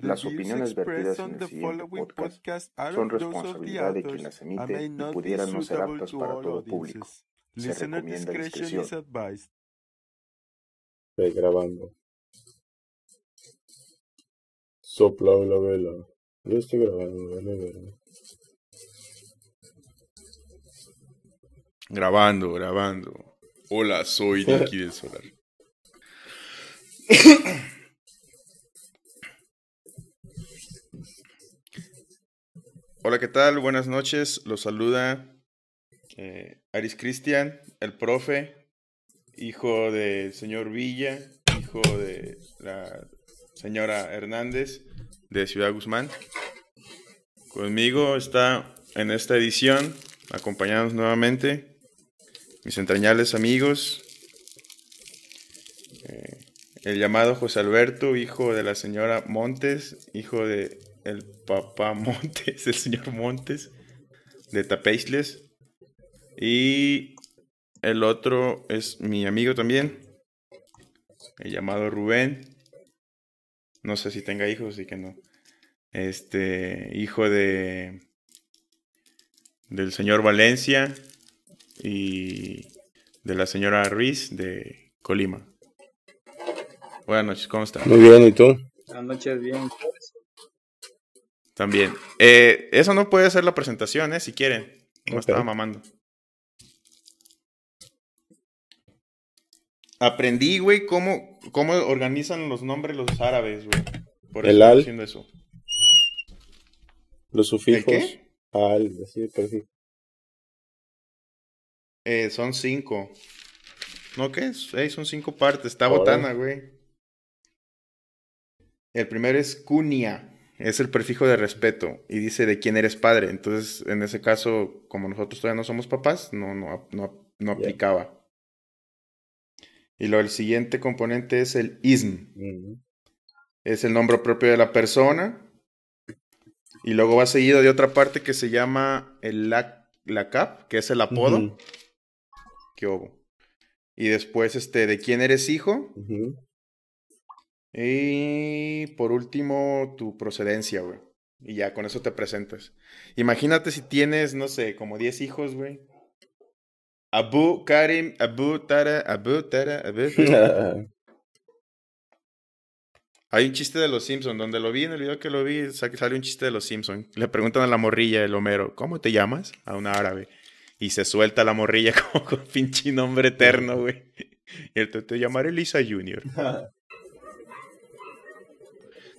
Las opiniones vertidas en el siguiente podcast son responsabilidad de quien las emite y pudieran no ser aptas para todo público. Se recomienda discreción. Estoy grabando. Sopla la vela. Yo estoy grabando, vela, vela. Grabando, grabando. Hola, soy Dicky del Solar. Hola, ¿qué tal? Buenas noches. Los saluda eh, Aris Cristian, el profe, hijo del señor Villa, hijo de la señora Hernández de Ciudad Guzmán. Conmigo está en esta edición, acompañados nuevamente, mis entrañables amigos, eh, el llamado José Alberto, hijo de la señora Montes, hijo de el papá Montes, el señor Montes, de Tapeisles. Y el otro es mi amigo también, el llamado Rubén. No sé si tenga hijos, así que no. Este, hijo de del señor Valencia y de la señora Ruiz de Colima. Buenas noches, ¿cómo están? Muy bien, ¿y tú? Buenas noches, bien. También. Eh, eso no puede ser la presentación, ¿eh? Si quieren. No estaba mamando. Aprendí, güey, cómo, cómo organizan los nombres los árabes, güey. Por eso El estoy al. haciendo eso. Los sufijos. qué? Al, así de prefijo. Eh, son cinco. ¿No qué? Eh, son cinco partes. Está botana, güey. El primero es cunia. Es el prefijo de respeto. Y dice de quién eres padre. Entonces, en ese caso, como nosotros todavía no somos papás, no, no, no, no aplicaba. Y luego el siguiente componente es el ism. Es el nombre propio de la persona. Y luego va seguido de otra parte que se llama el la, lacap, que es el apodo. ¿Qué hubo? Y después, este, de quién eres hijo. Y por último, tu procedencia, güey. Y ya, con eso te presentas. Imagínate si tienes, no sé, como 10 hijos, güey. Abu Karim, Abu Tara, Abu Tara, Abu Tara. Hay un chiste de los Simpsons, donde lo vi, en el video que lo vi, sa- sale un chiste de los Simpsons. Le preguntan a la morrilla, el Homero, ¿cómo te llamas? A una árabe. Y se suelta la morrilla como con pinche nombre eterno, güey. Y él te, te llamaré Lisa Junior.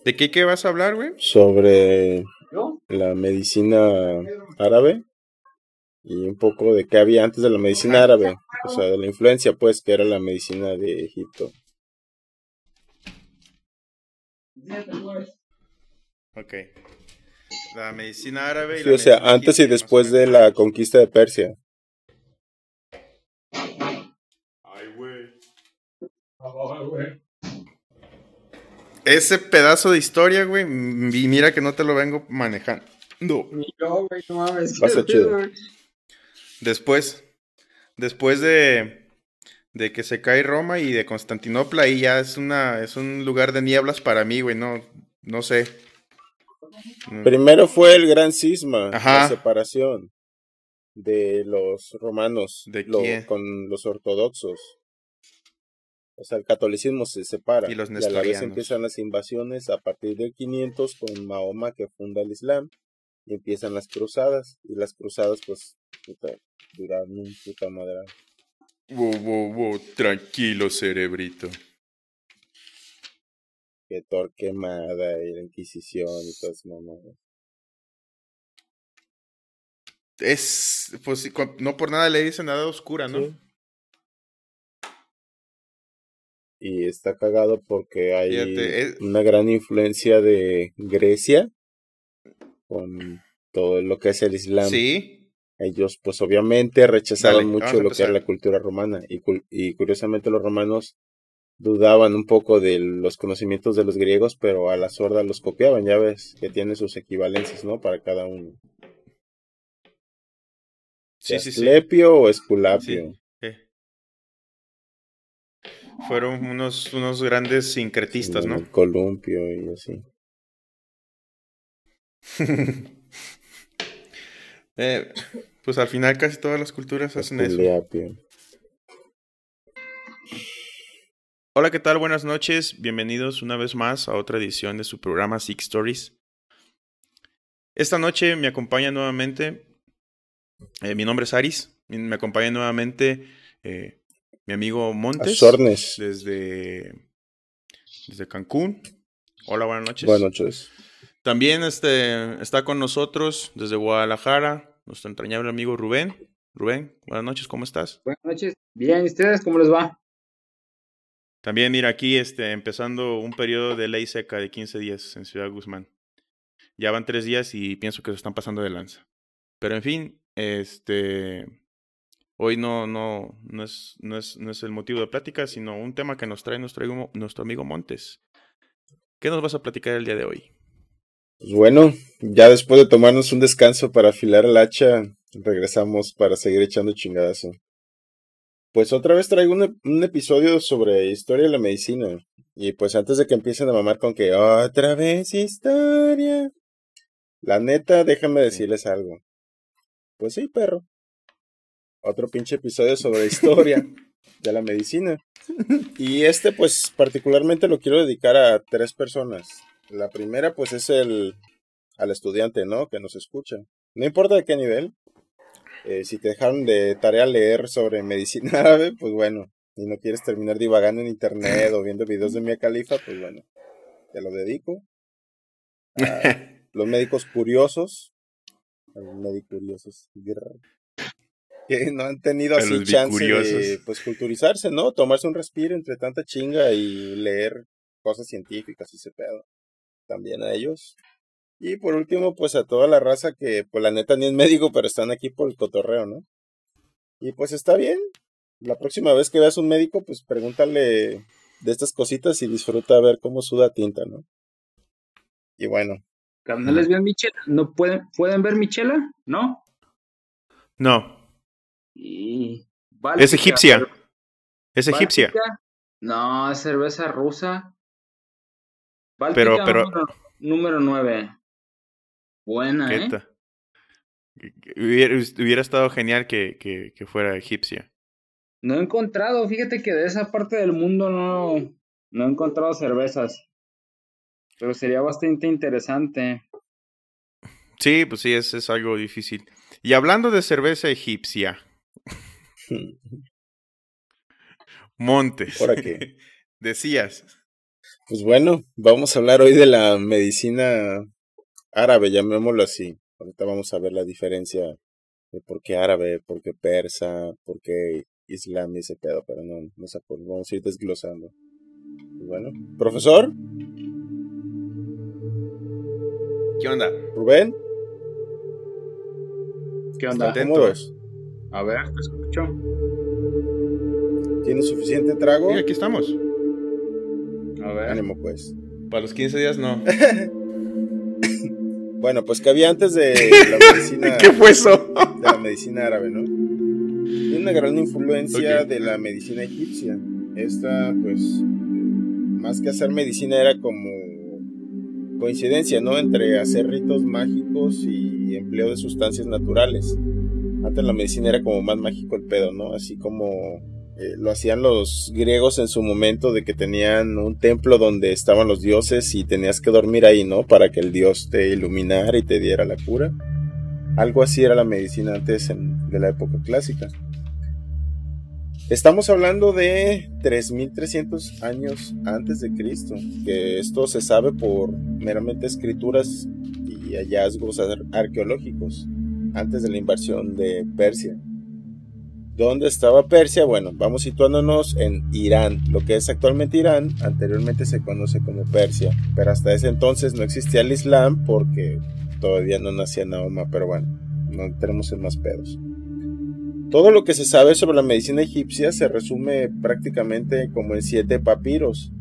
¿De qué, qué vas a hablar, güey? Sobre ¿Yo? la medicina árabe y un poco de qué había antes de la medicina árabe, o sea, de la influencia, pues, que era la medicina de Egipto. Ok. La medicina árabe y Sí, la o sea, medicina antes y después de la conquista de Persia. Ay, güey. Ese pedazo de historia, güey, y mira que no te lo vengo manejando. Ni yo, güey, no mames. Pasa ¿qué chido. Después, después de, de que se cae Roma y de Constantinopla, ahí ya es una, es un lugar de nieblas para mí, güey, no, no sé. Mm, Primero fue el gran cisma, Ajá. la separación de los romanos ¿De lo- con los ortodoxos. O sea, el catolicismo se separa Y los a la vez empiezan las invasiones a partir del 500 con Mahoma que funda el Islam y empiezan las cruzadas y las cruzadas pues puta, duraron un puta madre. Wow, wow, wow, tranquilo, cerebrito. Que Torquemada y la Inquisición y todas esas mamadas. Es, pues, no por nada le dicen nada oscura, ¿no? Sí. Y está cagado porque hay Fíjate, es- una gran influencia de Grecia con todo lo que es el Islam. Sí, Ellos, pues obviamente rechazaban Dale, mucho lo que era la cultura romana y, curiosamente los romanos dudaban un poco de los conocimientos de los griegos, pero a la sorda los copiaban, ya ves que tiene sus equivalencias, ¿no? Para cada uno. sí, sí, sí. Asclepio o Esculapio. Fueron unos, unos grandes sincretistas, ¿no? El columpio y así. Eh, pues al final casi todas las culturas hacen eso. Hola, ¿qué tal? Buenas noches. Bienvenidos una vez más a otra edición de su programa Six Stories. Esta noche me acompaña nuevamente, eh, mi nombre es Aris, me acompaña nuevamente eh, mi amigo Montes. Desde, desde Cancún. Hola, buenas noches. Buenas noches. También este, está con nosotros desde Guadalajara nuestro entrañable amigo Rubén. Rubén, buenas noches, ¿cómo estás? Buenas noches. Bien, ¿y ustedes cómo les va? También, mira, aquí este, empezando un periodo de ley seca de 15 días en Ciudad Guzmán. Ya van tres días y pienso que se están pasando de lanza. Pero en fin, este, hoy no, no, no, es, no, es, no es el motivo de plática, sino un tema que nos trae nuestro, nuestro amigo Montes. ¿Qué nos vas a platicar el día de hoy? Pues bueno, ya después de tomarnos un descanso para afilar el hacha, regresamos para seguir echando chingadazo. Pues otra vez traigo un, un, episodio sobre historia de la medicina. Y pues antes de que empiecen a mamar con que otra vez historia. La neta, déjame decirles algo. Pues sí, perro. Otro pinche episodio sobre historia de la medicina. Y este pues particularmente lo quiero dedicar a tres personas. La primera, pues, es el al estudiante, ¿no? Que nos escucha. No importa de qué nivel. Eh, si te dejaron de tarea leer sobre medicina árabe, pues bueno. Y no quieres terminar divagando en internet o viendo videos de Mia Califa, pues bueno. Te lo dedico. los médicos curiosos. Los médicos curiosos. Que no han tenido así chance de pues culturizarse, ¿no? Tomarse un respiro entre tanta chinga y leer cosas científicas y ese pedo también a ellos. Y por último, pues a toda la raza que, pues la neta ni es médico, pero están aquí por el cotorreo, ¿no? Y pues está bien. La próxima vez que veas un médico, pues pregúntale de estas cositas y disfruta a ver cómo suda tinta, ¿no? Y bueno. les ven Michela? ¿No pueden, pueden ver Michela? ¿No? No. Y... es egipcia. Es egipcia. No, es cerveza rusa pero, pero... Número, 9. Buena, ¿eh? Hubiera, estado genial que, que, fuera egipcia. No he encontrado, fíjate que de esa parte del mundo no, no he encontrado cervezas. Pero sería bastante interesante. Sí, pues sí, es, es algo difícil. Y hablando de cerveza egipcia. Montes. ¿Por qué? Decías. Pues bueno, vamos a hablar hoy de la medicina árabe, llamémoslo así. Ahorita vamos a ver la diferencia de por qué árabe, por qué persa, por qué islam y ese pedo, pero no, no sé, vamos a ir desglosando. bueno, profesor. ¿Qué onda? Rubén. ¿Qué onda? ¿Cómodos? A ver, te escucho. ¿Tienes suficiente trago? Sí, aquí estamos. Ánimo, pues. Para los 15 días no. bueno, pues que había antes de la medicina. ¿Qué fue eso? de la medicina árabe, ¿no? Tiene una gran influencia de la medicina egipcia. Esta, pues, más que hacer medicina era como coincidencia, ¿no? Entre hacer ritos mágicos y empleo de sustancias naturales. Antes la medicina era como más mágico el pedo, ¿no? Así como eh, lo hacían los griegos en su momento de que tenían un templo donde estaban los dioses y tenías que dormir ahí, ¿no? Para que el dios te iluminara y te diera la cura. Algo así era la medicina antes de la época clásica. Estamos hablando de 3300 años antes de Cristo, que esto se sabe por meramente escrituras y hallazgos arqueológicos antes de la invasión de Persia. ¿Dónde estaba Persia? Bueno, vamos situándonos en Irán, lo que es actualmente Irán, anteriormente se conoce como Persia, pero hasta ese entonces no existía el Islam porque todavía no nacía Mahoma, pero bueno, no tenemos en más pedos. Todo lo que se sabe sobre la medicina egipcia se resume prácticamente como en siete papiros,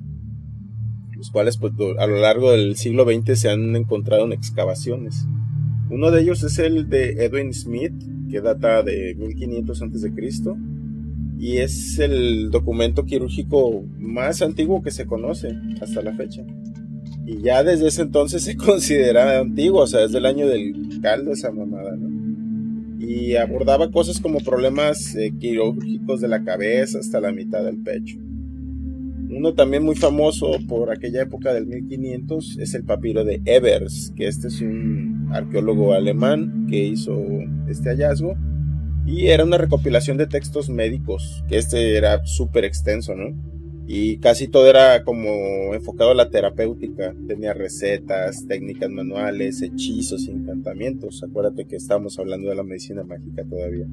los cuales pues, a lo largo del siglo XX se han encontrado en excavaciones. Uno de ellos es el de Edwin Smith, que data de 1500 a.C. y es el documento quirúrgico más antiguo que se conoce hasta la fecha. Y ya desde ese entonces se considera antiguo, o sea, es del año del caldo esa mamada, ¿no? Y abordaba cosas como problemas eh, quirúrgicos de la cabeza hasta la mitad del pecho. Uno también muy famoso por aquella época del 1500 es el papiro de Evers, que este es un arqueólogo alemán que hizo este hallazgo. Y era una recopilación de textos médicos, que este era súper extenso, ¿no? Y casi todo era como enfocado a la terapéutica. Tenía recetas, técnicas manuales, hechizos, encantamientos. Acuérdate que estamos hablando de la medicina mágica todavía.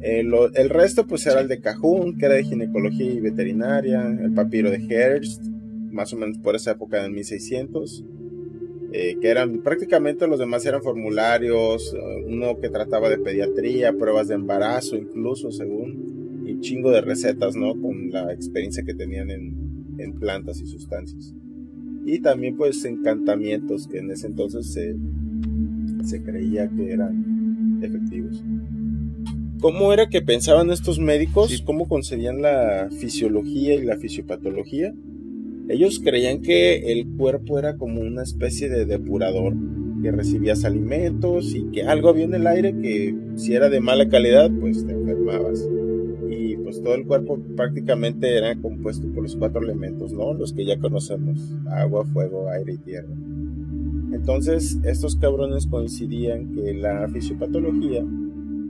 Eh, el resto pues era el de Cajun, que era de ginecología y veterinaria, el papiro de Hearst, más o menos por esa época en 1600, eh, que eran prácticamente los demás eran formularios, eh, uno que trataba de pediatría, pruebas de embarazo incluso según, y chingo de recetas, ¿no? Con la experiencia que tenían en, en plantas y sustancias. Y también pues encantamientos que en ese entonces se, se creía que eran efectivos. ¿Cómo era que pensaban estos médicos? ¿Cómo concedían la fisiología y la fisiopatología? Ellos creían que el cuerpo era como una especie de depurador, que recibías alimentos y que algo había en el aire que si era de mala calidad, pues te enfermabas. Y pues todo el cuerpo prácticamente era compuesto por los cuatro elementos, ¿no? Los que ya conocemos, agua, fuego, aire y tierra. Entonces, estos cabrones coincidían que la fisiopatología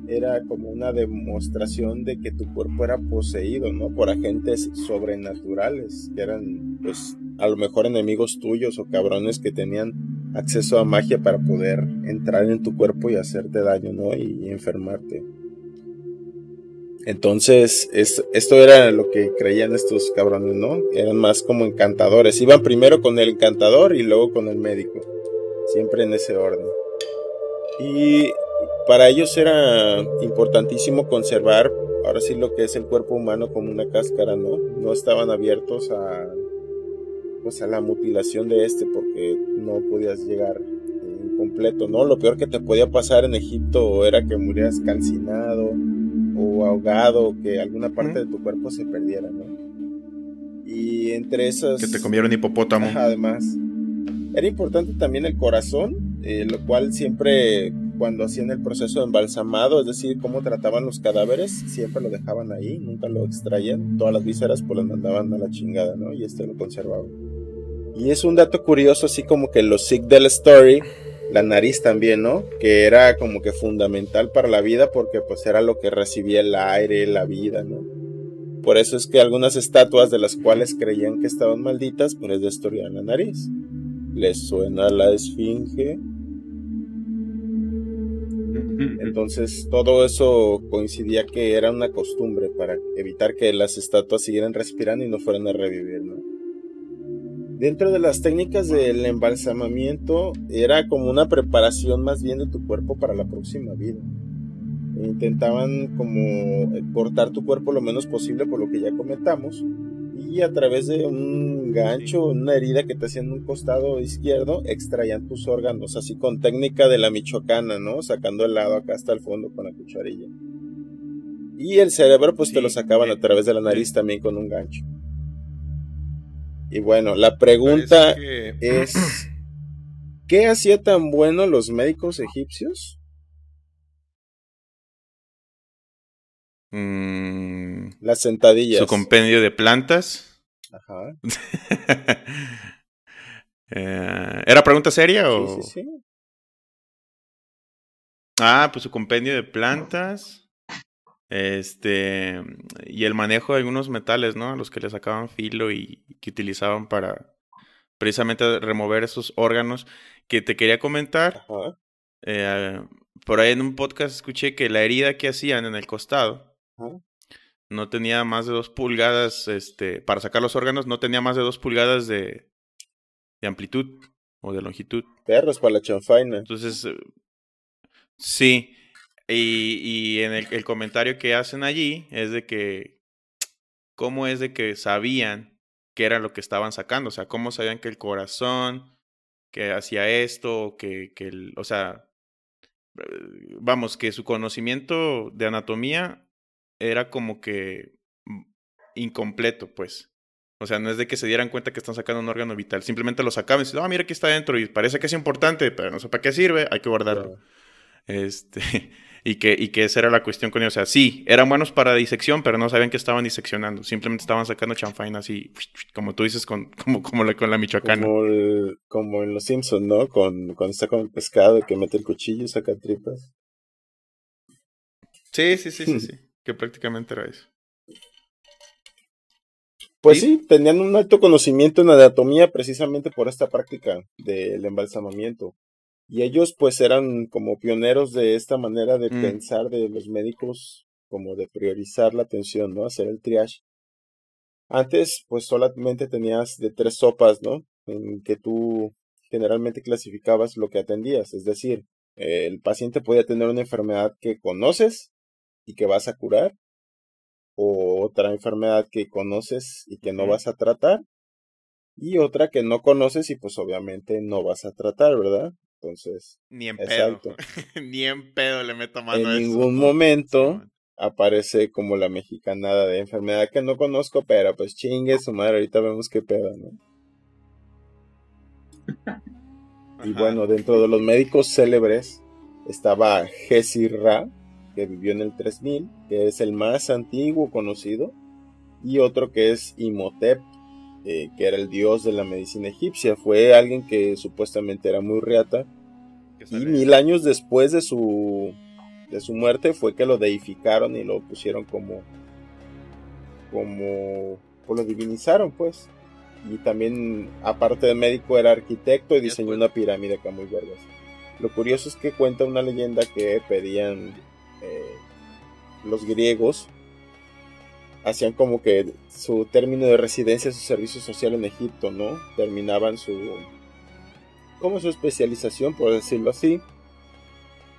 era como una demostración de que tu cuerpo era poseído, ¿no? Por agentes sobrenaturales, que eran, pues, a lo mejor enemigos tuyos o cabrones que tenían acceso a magia para poder entrar en tu cuerpo y hacerte daño, ¿no? Y, enfermarte. Entonces, esto era lo que creían estos cabrones, ¿no? Eran más como encantadores. Iban primero con el encantador y luego con el médico. Siempre en ese orden. Y para ellos era importantísimo conservar, ahora sí, lo que es el cuerpo humano como una cáscara, ¿no? No estaban abiertos a, pues, a la mutilación de este porque no podías llegar completo, ¿no? Lo peor que te podía pasar en Egipto era que murieras calcinado o ahogado, que alguna parte de tu cuerpo se perdiera, ¿no? Y entre esas... Que te comieron hipopótamo. además. Era importante también el corazón, eh, lo cual siempre cuando hacían el proceso de embalsamado, es decir, cómo trataban los cadáveres, siempre lo dejaban ahí, nunca lo extraían, todas las vísceras pues las mandaban a la chingada, ¿no? Y este lo conservaba. Y es un dato curioso, así como que los sick del story, la nariz también, ¿no? Que era como que fundamental para la vida porque pues era lo que recibía el aire, la vida, ¿no? Por eso es que algunas estatuas de las cuales creían que estaban malditas, pues les destruían la nariz. ¿Les suena la esfinge? Entonces todo eso coincidía que era una costumbre para evitar que las estatuas siguieran respirando y no fueran a revivir, Dentro de las técnicas del embalsamamiento era como una preparación más bien de tu cuerpo para la próxima vida. Intentaban como cortar tu cuerpo lo menos posible por lo que ya comentamos y a través de un gancho, una herida que te hacían en un costado izquierdo, extraían tus órganos, así con técnica de la michoacana, ¿no? Sacando el lado acá hasta el fondo con la cucharilla. Y el cerebro, pues te lo sacaban a través de la nariz también con un gancho. Y bueno, la pregunta es, ¿qué hacía tan bueno los médicos egipcios? Mm, Las sentadillas. Su compendio de plantas. Ajá. Eh, ¿Era pregunta seria o...? Sí, sí, sí. Ah, pues su compendio de plantas. Este. Y el manejo de algunos metales, ¿no? Los que le sacaban filo y que utilizaban para precisamente remover esos órganos. Que te quería comentar. Ajá. Eh, por ahí en un podcast escuché que la herida que hacían en el costado no tenía más de dos pulgadas, este, para sacar los órganos, no tenía más de dos pulgadas de, de amplitud o de longitud. Perros para la chanfaina. Entonces, eh, sí. Y, y en el, el, comentario que hacen allí es de que, ¿cómo es de que sabían qué era lo que estaban sacando? O sea, ¿cómo sabían que el corazón, que hacía esto, que, que el, o sea, eh, vamos, que su conocimiento de anatomía era como que mm, incompleto, pues. O sea, no es de que se dieran cuenta que están sacando un órgano vital. Simplemente lo sacaban y dicen, ah, mira que está dentro y parece que es importante, pero no sé para qué sirve, hay que guardarlo. Este, y, que, y que esa era la cuestión con ellos. O sea, sí, eran buenos para disección, pero no sabían que estaban diseccionando. Simplemente estaban sacando chanfainas y, como tú dices, con, como, como la, con la michoacana. Como, como en Los Simpsons, ¿no? Con, cuando está con el pescado que mete el cuchillo y saca tripas. Sí, sí, sí, sí, sí. Que prácticamente era eso. Pues ¿Sí? tenían un alto conocimiento en anatomía precisamente por esta práctica del embalsamamiento. Y ellos pues eran como pioneros de esta manera de mm. pensar de los médicos, como de priorizar la atención, ¿no? Hacer el triage. Antes pues solamente tenías de tres sopas, ¿no? En que tú generalmente clasificabas lo que atendías. Es decir, el paciente podía tener una enfermedad que conoces y que vas a curar, o otra enfermedad que conoces y que no vas a tratar, y otra que no conoces y pues obviamente no vas a tratar, ¿verdad? Entonces, ni en pedo, ni en pedo le meto mano En ningún momento aparece como la mexicanada de enfermedad que no conozco, pero pues chingue su madre, ahorita vemos qué pedo, ¿no? y bueno, dentro de los médicos célebres estaba Jesse Ra, que vivió en el 3000, que es el más antiguo conocido, y otro que es Imhotep, eh, que era el dios de la medicina egipcia. Fue alguien que supuestamente era muy reata, y mil años después de su, de su muerte fue que lo deificaron y lo pusieron como, como, o lo divinizaron pues. Y también, aparte de médico, era arquitecto y diseñó una pirámide acá muy vergas. Lo curioso es que cuenta una leyenda que pedían eh, los griegos hacían como que su término de residencia, su servicio social en Egipto, ¿no? Terminaban su, como su especialización, por decirlo así.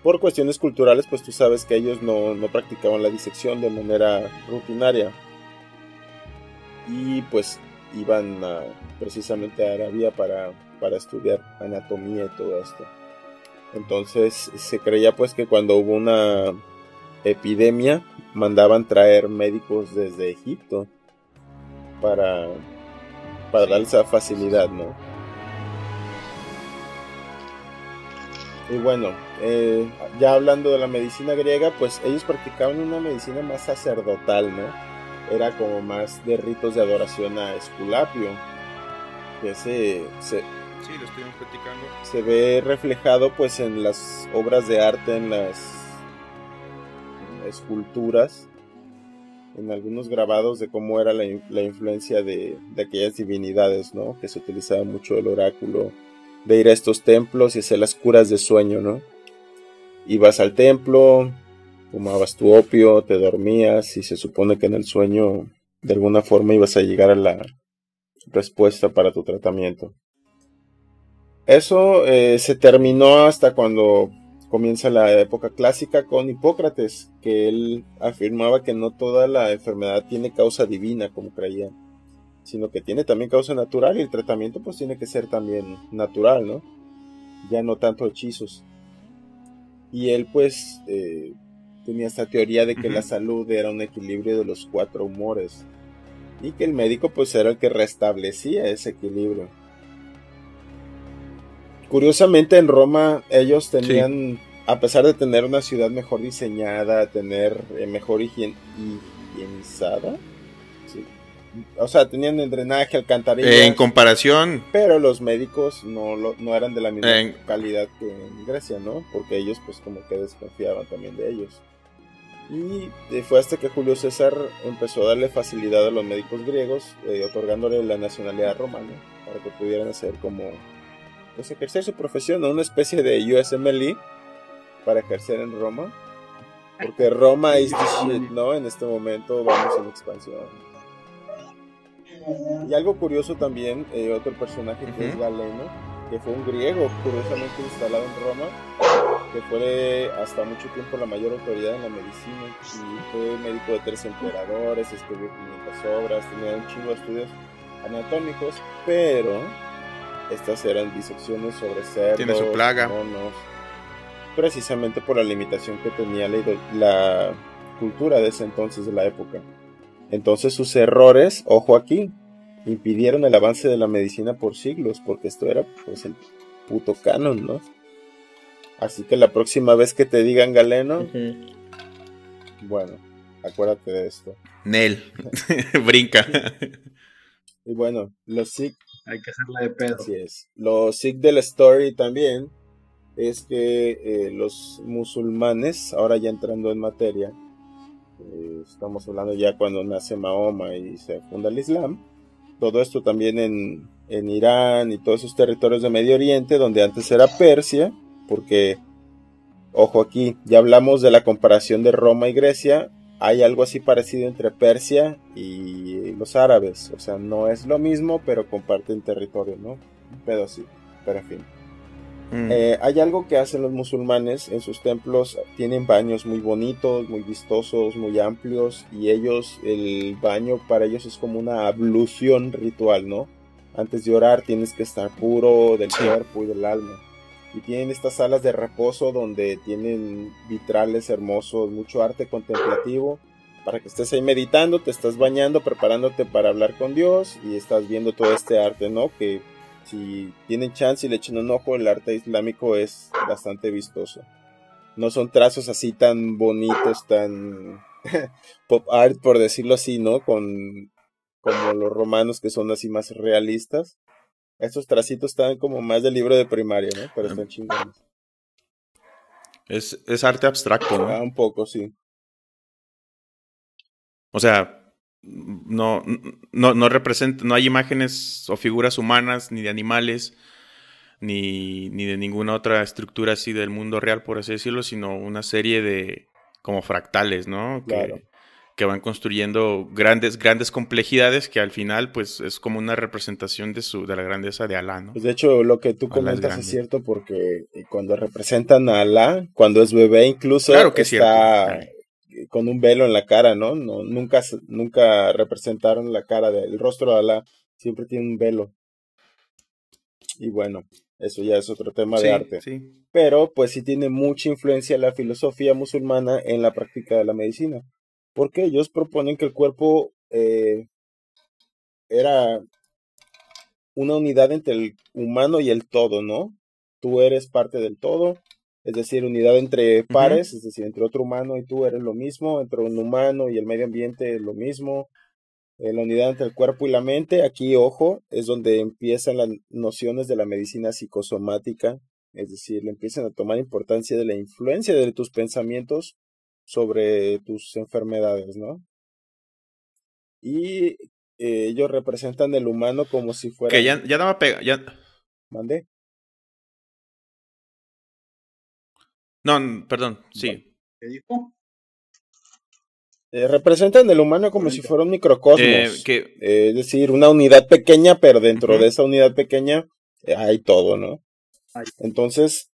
Por cuestiones culturales, pues tú sabes que ellos no, no practicaban la disección de manera rutinaria. Y pues iban precisamente a Arabia para, para estudiar anatomía y todo esto. Entonces se creía pues que cuando hubo una epidemia mandaban traer médicos desde Egipto para, para dar esa facilidad, ¿no? Y bueno, eh, ya hablando de la medicina griega, pues ellos practicaban una medicina más sacerdotal, ¿no? Era como más de ritos de adoración a Esculapio, que se, se, sí, lo platicando. se ve reflejado pues en las obras de arte, en las esculturas, en algunos grabados de cómo era la, influencia de, aquellas divinidades, ¿no? Que se utilizaba mucho el oráculo de ir a estos templos y hacer las curas de sueño, ¿no? Ibas al templo, fumabas tu opio, te dormías y se supone que en el sueño de alguna forma ibas a llegar a la respuesta para tu tratamiento. Eso eh, se terminó hasta cuando comienza la época clásica con Hipócrates, que él afirmaba que no toda la enfermedad tiene causa divina, como creían, sino que tiene también causa natural y el tratamiento pues tiene que ser también natural, ¿no? Ya no tanto hechizos. Y él pues eh, tenía esta teoría de que la salud era un equilibrio de los cuatro humores y que el médico pues era el que restablecía ese equilibrio. Curiosamente en Roma ellos tenían, a pesar de tener una ciudad mejor diseñada, tener eh, mejor higienizada, o sea, tenían el drenaje, alcantarillas. en comparación. Pero los médicos no, no eran de la misma calidad que en Grecia, ¿no? Porque ellos pues como que desconfiaban también de ellos. Y fue hasta que Julio César empezó a darle facilidad a los médicos griegos, eh, otorgándole la nacionalidad romana, para que pudieran hacer como pues ejercer su profesión, una especie de USMLE para ejercer en Roma. Porque Roma es the shit, ¿no? En este momento vamos en expansión. Y algo curioso también, eh, otro personaje que es Galeno, que fue un griego curiosamente instalado en Roma, que fue hasta mucho tiempo la mayor autoridad en la medicina y fue médico de tres emperadores, escribió 500 obras, tenía un chingo de estudios anatómicos, pero estas eran disecciones sobre cerdos, Tiene su plaga. monos, precisamente por la limitación que tenía la, la cultura de ese entonces de la época. Entonces sus errores, ojo aquí, impidieron el avance de la medicina por siglos, porque esto era pues el puto canon, ¿no? Así que la próxima vez que te digan galeno, bueno, acuérdate de esto. Nel, brinca. y bueno, los Sikh. Hay que hacerla de pedo. Así es. Los Sikh de la story también es que eh, los musulmanes, ahora ya entrando en materia, eh, estamos hablando ya cuando nace Mahoma y se funda el Islam, todo esto también en, en Irán y todos esos territorios de Medio Oriente, donde antes era Persia, porque, ojo aquí, ya hablamos de la comparación de Roma y Grecia, hay algo así parecido entre Persia y los árabes, o sea, no es lo mismo, pero comparten territorio, ¿no? Pero sí, pero en fin. Mm. Eh, hay algo que hacen los musulmanes en sus templos, tienen baños muy bonitos, muy vistosos, muy amplios y ellos, el baño para ellos es como una ablución ritual, ¿no? Antes de orar tienes que estar puro del cuerpo y del alma. Y tienen estas salas de reposo donde tienen vitrales hermosos, mucho arte contemplativo, para que estés ahí meditando, te estás bañando, preparándote para hablar con Dios y estás viendo todo este arte, ¿no? Que si tienen chance y le echan un ojo, el arte islámico es bastante vistoso. No son trazos así tan bonitos, tan pop art, por decirlo así, ¿no? Con como los romanos que son así más realistas. Estos tracitos están como más del libro de primaria, ¿no? Pero están chingones. Es, es arte abstracto, ¿no? Ah, un poco, sí. O sea, no, no, no representa, no hay imágenes o figuras humanas, ni de animales, ni, ni de ninguna otra estructura así del mundo real, por así decirlo, sino una serie de como fractales, ¿no? Claro. Que, van construyendo grandes, grandes complejidades que al final, pues, es como una representación de su, de la grandeza de Alá, ¿no? Pues de hecho, lo que tú comentas es, cierto porque cuando representan a Alá, cuando es bebé incluso, claro que está con un velo en la cara, ¿no? no nunca, nunca representaron la cara del rostro de Alá, siempre tiene un velo. Y bueno, eso ya es otro tema de arte. Pero pues sí tiene mucha influencia la filosofía musulmana en la práctica de la medicina. Porque ellos proponen que el cuerpo eh, era una unidad entre el humano y el todo, ¿no? Tú eres parte del todo es decir, unidad entre pares, es decir, entre otro humano y tú eres lo mismo, entre un humano y el medio ambiente es lo mismo, eh, la unidad entre el cuerpo y la mente, aquí, ojo, es donde empiezan las nociones de la medicina psicosomática, es decir, le empiezan a tomar importancia de la influencia de tus pensamientos sobre tus enfermedades, ¿no? Y eh, ellos representan el humano como si fuera... Que ya, ya no me pega, ya... ¿Mandé? No, perdón, sí. ¿Qué dijo? Eh, representan el humano como si fuera un microcosmos. Eh, eh, es decir, una unidad pequeña, pero dentro de esa unidad pequeña hay todo, ¿no? Entonces,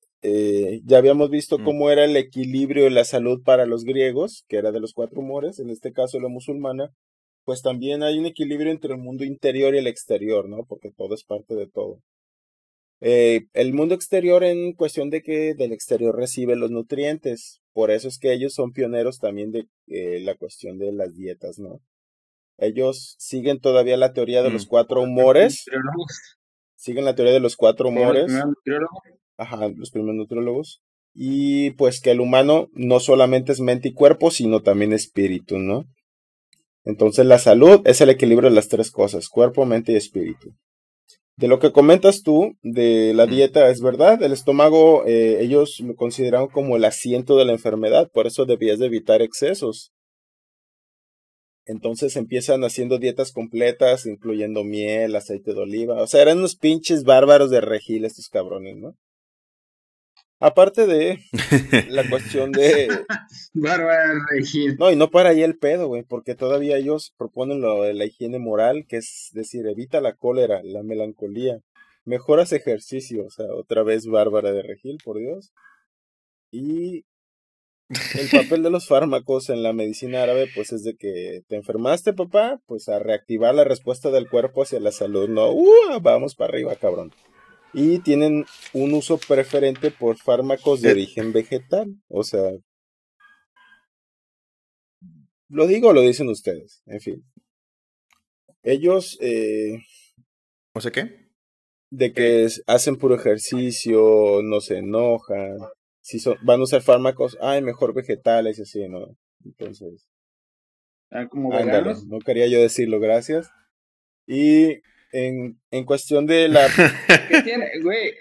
ya habíamos visto mm. cómo era el equilibrio de la salud para los griegos, que era de los cuatro humores, en este caso la musulmana, pues también hay un equilibrio entre el mundo interior y el exterior, ¿no? Porque todo es parte de todo. Eh, el mundo exterior en cuestión de que del exterior recibe los nutrientes. Por eso es que ellos son pioneros también de eh, la cuestión de las dietas, ¿no? Ellos siguen todavía la teoría de los mm. cuatro humores. Siguen la teoría de los cuatro humores. Ajá, los primeros nutriólogos. Y pues que el humano no solamente es mente y cuerpo, sino también espíritu, ¿no? Entonces la salud es el equilibrio de las tres cosas, cuerpo, mente y espíritu. De lo que comentas tú de la dieta, es verdad, el estómago eh, ellos lo consideran como el asiento de la enfermedad, por eso debías de evitar excesos. Entonces empiezan haciendo dietas completas, incluyendo miel, aceite de oliva. O sea, eran unos pinches bárbaros de regil estos cabrones, ¿no? Aparte de la cuestión de. Bárbara No, y no para ahí el pedo, güey, porque todavía ellos proponen lo de la higiene moral, que es decir, evita la cólera, la melancolía, mejoras ejercicio, o sea, otra vez Bárbara de Regil, por Dios. Y el papel de los fármacos en la medicina árabe, pues es de que te enfermaste, papá, pues a reactivar la respuesta del cuerpo hacia la salud, no, uh, vamos para arriba, cabrón y tienen un uso preferente por fármacos de eh. origen vegetal. O sea, lo digo o lo dicen ustedes, en fin. ellos... Eh, ¿O sea qué? De que hacen puro ejercicio, no se enojan. Si son, van a usar fármacos, ay, mejor vegetales y así, ¿no? Entonces... Ah, como no quería yo decirlo, gracias. Y en, en cuestión de la... ¿Qué tiene, güey?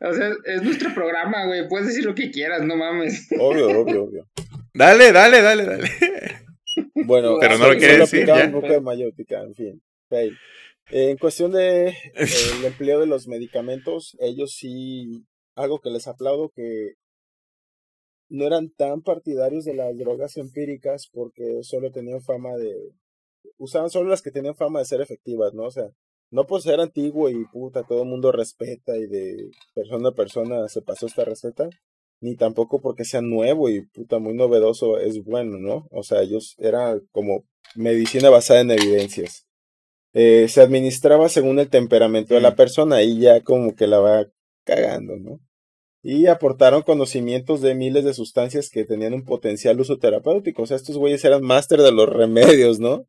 O sea, es nuestro programa, güey. Puedes decir lo que quieras, no mames. Obvio, obvio, obvio. Dale, dale, dale, dale. Bueno, pero no lo quiere decir. Ya. Un poco de mayótica, en fin. En cuestión de el empleo de los medicamentos, ellos sí, algo que les aplaudo, que no eran tan partidarios de las drogas empíricas porque solo tenían fama de... Usaban solo las que tenían fama de ser efectivas, ¿no? O sea, no por ser antiguo y puta, todo el mundo respeta y de persona a persona se pasó esta receta, ni tampoco porque sea nuevo y puta muy novedoso es bueno, ¿no? O sea, ellos era como medicina basada en evidencias. Eh, se administraba según el temperamento de la persona y ya como que la va cagando, ¿no? Y aportaron conocimientos de miles de sustancias que tenían un potencial uso terapéutico. O sea, estos güeyes eran máster de los remedios, ¿no?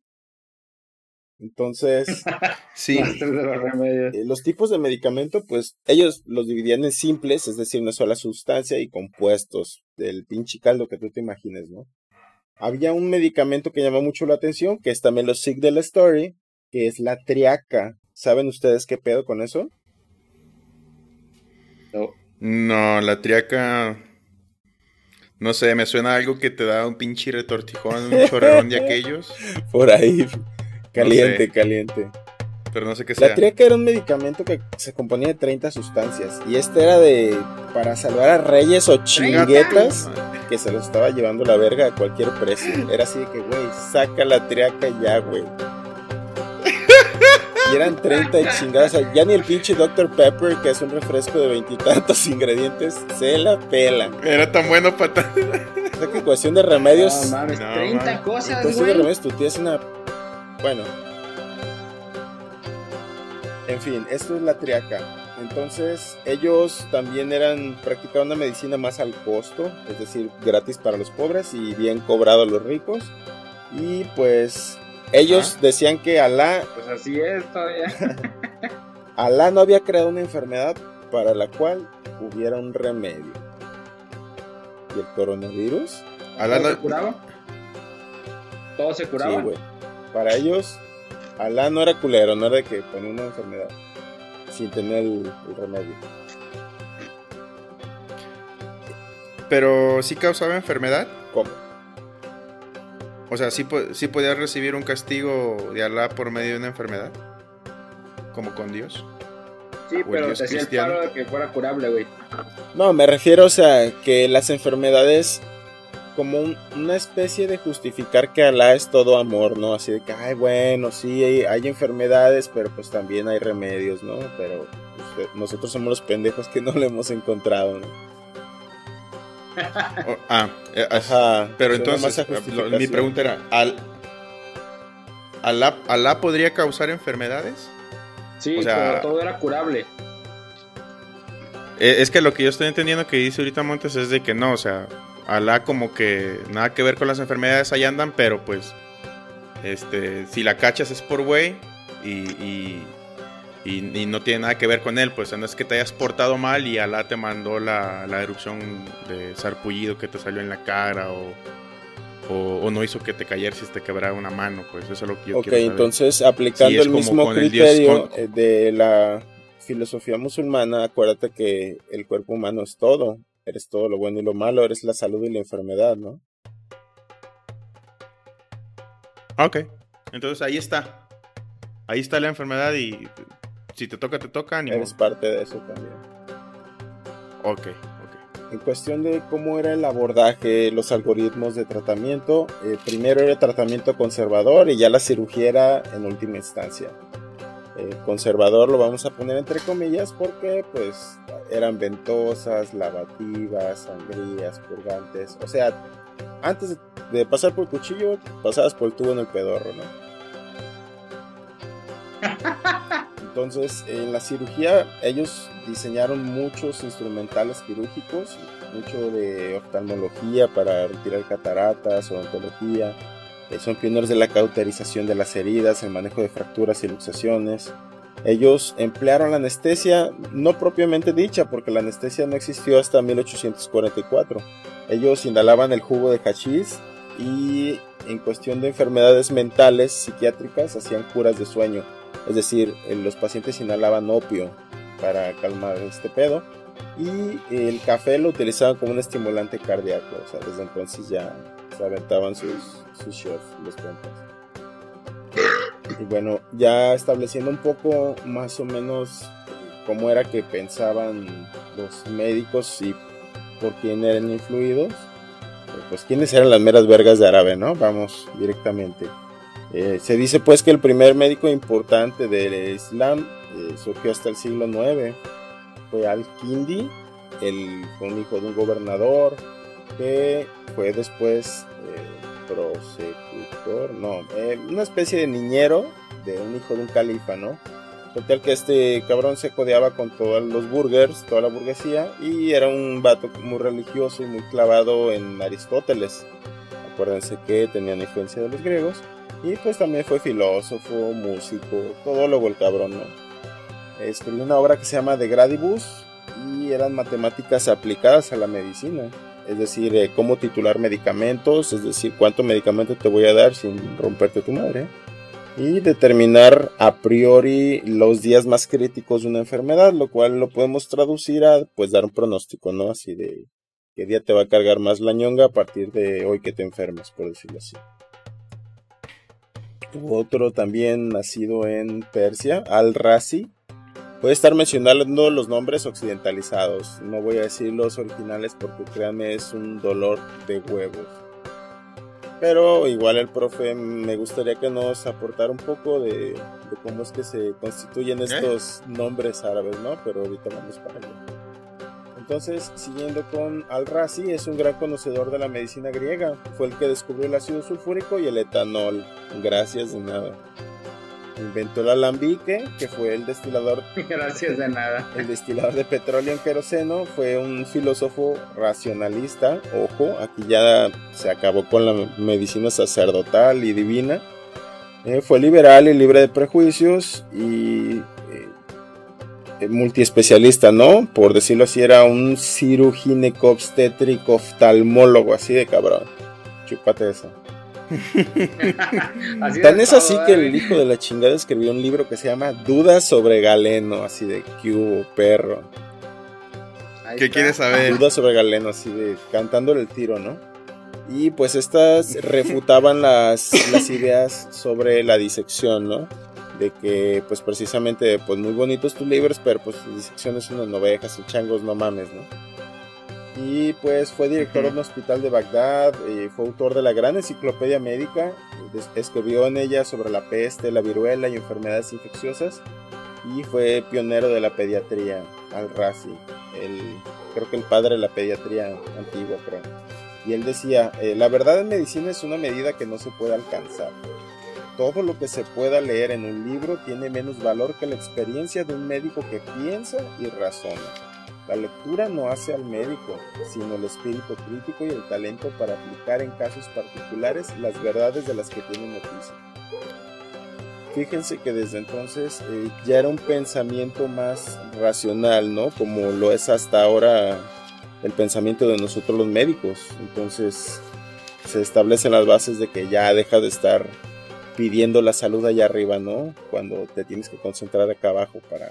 Entonces, sí. Eh, los tipos de medicamento, pues ellos los dividían en simples, es decir, una sola sustancia y compuestos del pinche caldo que tú te imagines, ¿no? Había un medicamento que llamó mucho la atención, que es también los sick de la story, que es la triaca. ¿Saben ustedes qué pedo con eso? No. No, la triaca. No sé, me suena algo que te da un pinche retortijón, un chorrón de aquellos. Por ahí. Caliente, caliente. Pero no sé qué sea. La triaca era un medicamento que se componía de 30 sustancias. Y este era de. para salvar a reyes o chinguetas que se los estaba llevando la verga a cualquier precio. Era así de que, güey, saca la triaca ya, güey. Y eran 30 y chingadas. ya ni el pinche Dr. Pepper, que es un refresco de veintitantos ingredientes, se la pela. Era tan bueno para. o sea que cuestión de remedios. No, mames, 30 cosas, En cuestión de remedios, tu tía es una bueno. En fin, esto es la triaca. Entonces, ellos también eran practicaban una medicina más al costo, es decir, gratis para los pobres y bien cobrado a los ricos. Y pues ellos decían que Alá. Pues así es todavía. Alá no había creado una enfermedad para la cual hubiera un remedio. ¿Y el coronavirus? ¿Alá no... se curaba? ¿Todo se curaba? Sí, güey. Para ellos, Alá no era culero, no era de que ponía una enfermedad sin tener el, remedio. Pero sí causaba enfermedad. ¿Cómo? O sea, sí, sí podías recibir un castigo de Alá por medio de una enfermedad. Como con Dios. Sí, pero te hacía el paro de que fuera curable, güey. No, me refiero, o sea, que las enfermedades como una especie de justificar que Alá es todo amor, ¿no? Así de que, ay, bueno, sí, hay, enfermedades, pero pues también hay remedios, ¿no? Pero pues, nosotros somos los pendejos que no lo hemos encontrado, ¿no? Oh, ah, eh, Ajá, pero entonces, eh, mi pregunta era, ¿al, ¿Alá, podría causar enfermedades? Sí, pero todo era curable. Eh, es que lo que yo estoy entendiendo que dice ahorita Montes es de que no, o sea, Alá como que nada que ver con las enfermedades ahí andan, pero pues este si la cachas es por güey y, y, no tiene nada que ver con él, pues no es que te hayas portado mal y Alá te mandó la, erupción de sarpullido que te salió en la cara o, o, no hizo que te cayeras si te quebrara una mano, pues eso es lo que yo quiero saber. entonces aplicando el mismo criterio de la filosofía musulmana, acuérdate que el cuerpo humano es todo eres todo lo bueno y lo malo, eres la salud y la enfermedad, ¿no? Ok, entonces ahí está. Ahí está la enfermedad y si te toca, te toca. eres parte de eso también. Ok, ok. En cuestión de cómo era el abordaje, los algoritmos de tratamiento, eh, primero era tratamiento conservador y ya la cirugía era en última instancia. Eh, conservador lo vamos a poner entre comillas porque pues eran ventosas, lavativas, sangrías, purgantes, o sea, antes de pasar por el cuchillo, pasabas por el tubo en el pedorro, ¿no? Entonces, en la cirugía, ellos diseñaron muchos instrumentales quirúrgicos, mucho de oftalmología para retirar cataratas, odontología, son pioneros de la cauterización de las heridas, el manejo de fracturas y luxaciones. Ellos emplearon la anestesia no propiamente dicha, porque la anestesia no existió hasta 1844. Ellos inhalaban el jugo de hachís y en cuestión de enfermedades mentales psiquiátricas hacían curas de sueño. Es decir, eh, los pacientes inhalaban opio para calmar este pedo y el café lo utilizaban como un estimulante cardíaco. O sea, desde entonces ya se aventaban sus, sus los. Y bueno, ya estableciendo un poco más o menos cómo era que pensaban los médicos y por quién eran influidos, pues quiénes eran las meras vergas de árabe, ¿no? Vamos directamente. Eh, se dice pues que el primer médico importante del Islam eh, surgió hasta el siglo IX. Fue Al-Kindi, el, un hijo de un gobernador que fue después eh, prosecutor, no, una especie de niñero de un hijo de un califa, ¿no? Total que este cabrón se codeaba con todos los burgers, toda la burguesía, y era un vato muy religioso y muy clavado en Aristóteles. Acuérdense que tenían influencia de los griegos. Y pues también fue filósofo, músico, todólogo el cabrón, ¿no? Escribió una obra que se llama De Gradibus y eran matemáticas aplicadas a la medicina. Es decir, eh, cómo titular medicamentos, es decir, cuánto medicamento te voy a dar sin romperte tu madre y determinar a priori los días más críticos de una enfermedad, lo cual lo podemos traducir a pues dar un pronóstico, ¿no? Así de qué día te va a cargar más la ñonga a partir de hoy que te enfermas, por decirlo así. Otro también nacido en Persia, Al-Razi. Puede estar mencionando los nombres occidentalizados. No voy a decir los originales porque créanme es un dolor de huevos. Pero igual el profe me gustaría que nos aportara un poco de, cómo es que se constituyen estos nombres árabes, ¿no? Pero ahorita vamos para allá. Entonces, siguiendo con Al-Razi, es un gran conocedor de la medicina griega. Fue el que descubrió el ácido sulfúrico y el etanol. Gracias de nada. Inventó el alambique, que fue el destilador. Gracias de nada. El destilador de petróleo en queroseno. Fue un filósofo racionalista. Ojo, aquí ya se acabó con la medicina sacerdotal y divina. Eh, fue liberal y libre de prejuicios y eh, multiespecialista, ¿no? Por decirlo así, era un cirugineco obstétrico oftalmólogo, así de cabrón. Chúpate eso. Tan es así que el hijo de la chingada escribió un libro que se llama Dudas sobre Galeno, así de que perro. ¿Qué quieres saber? Dudas sobre Galeno, así de cantándole el tiro, ¿no? Y pues estas refutaban las, las ideas sobre la disección, ¿no? De que pues precisamente pues muy bonitos tus libros, pero pues disecciones son unas ovejas y changos, no mames, ¿no? Y pues fue director de un hospital de Bagdad, y fue autor de la gran enciclopedia médica, escribió en ella sobre la peste, la viruela y enfermedades infecciosas y fue pionero de la pediatría al-Razi, creo que el padre de la pediatría antigua, creo. Y él decía, eh, la verdad en medicina es una medida que no se puede alcanzar. Todo lo que se pueda leer en un libro tiene menos valor que la experiencia de un médico que piensa y razona. La lectura no hace al médico, sino el espíritu crítico y el talento para aplicar en casos particulares las verdades de las que tiene noticia. Fíjense que desde entonces eh, ya era un pensamiento más racional, ¿no? Como lo es hasta ahora el pensamiento de nosotros los médicos. Entonces se establecen las bases de que ya deja de estar pidiendo la salud allá arriba, ¿no? Cuando te tienes que concentrar acá abajo para,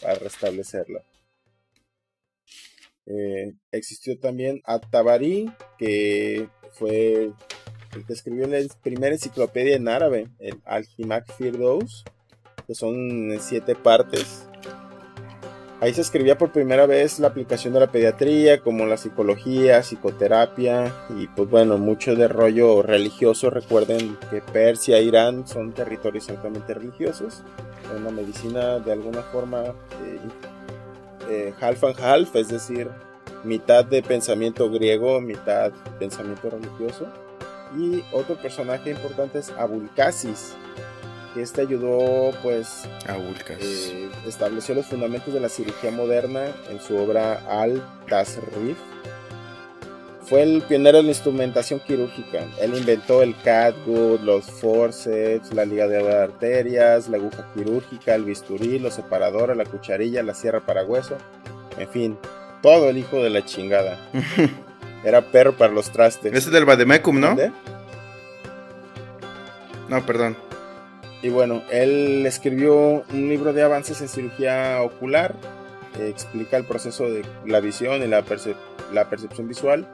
para restablecerla. Eh, existió también At-Tabari, que fue el que escribió la primera enciclopedia en árabe, el Al-Himak Firdaus, que son siete partes. Ahí se escribía por primera vez la aplicación de la pediatría, como la psicología, psicoterapia y pues bueno, mucho de rollo religioso. Recuerden que Persia e Irán son territorios altamente religiosos. En la medicina de alguna forma eh, eh, half and half, es decir, mitad de pensamiento griego, mitad pensamiento religioso. Y otro personaje importante es Abulcasis, que este ayudó, pues, eh, estableció los fundamentos de la cirugía moderna en su obra Al-Tasrif. Fue el pionero de la instrumentación quirúrgica. Él inventó el catgut, los forceps, la ligadura de arterias, la aguja quirúrgica, el bisturí, los separadores, la cucharilla, la sierra para hueso. En fin, todo el hijo de la chingada. Era perro para los trastes. Ese es del Bademecum, ¿no? No, perdón. Y bueno, él escribió un libro de avances en cirugía ocular. explica el proceso de la visión y la, la percepción visual.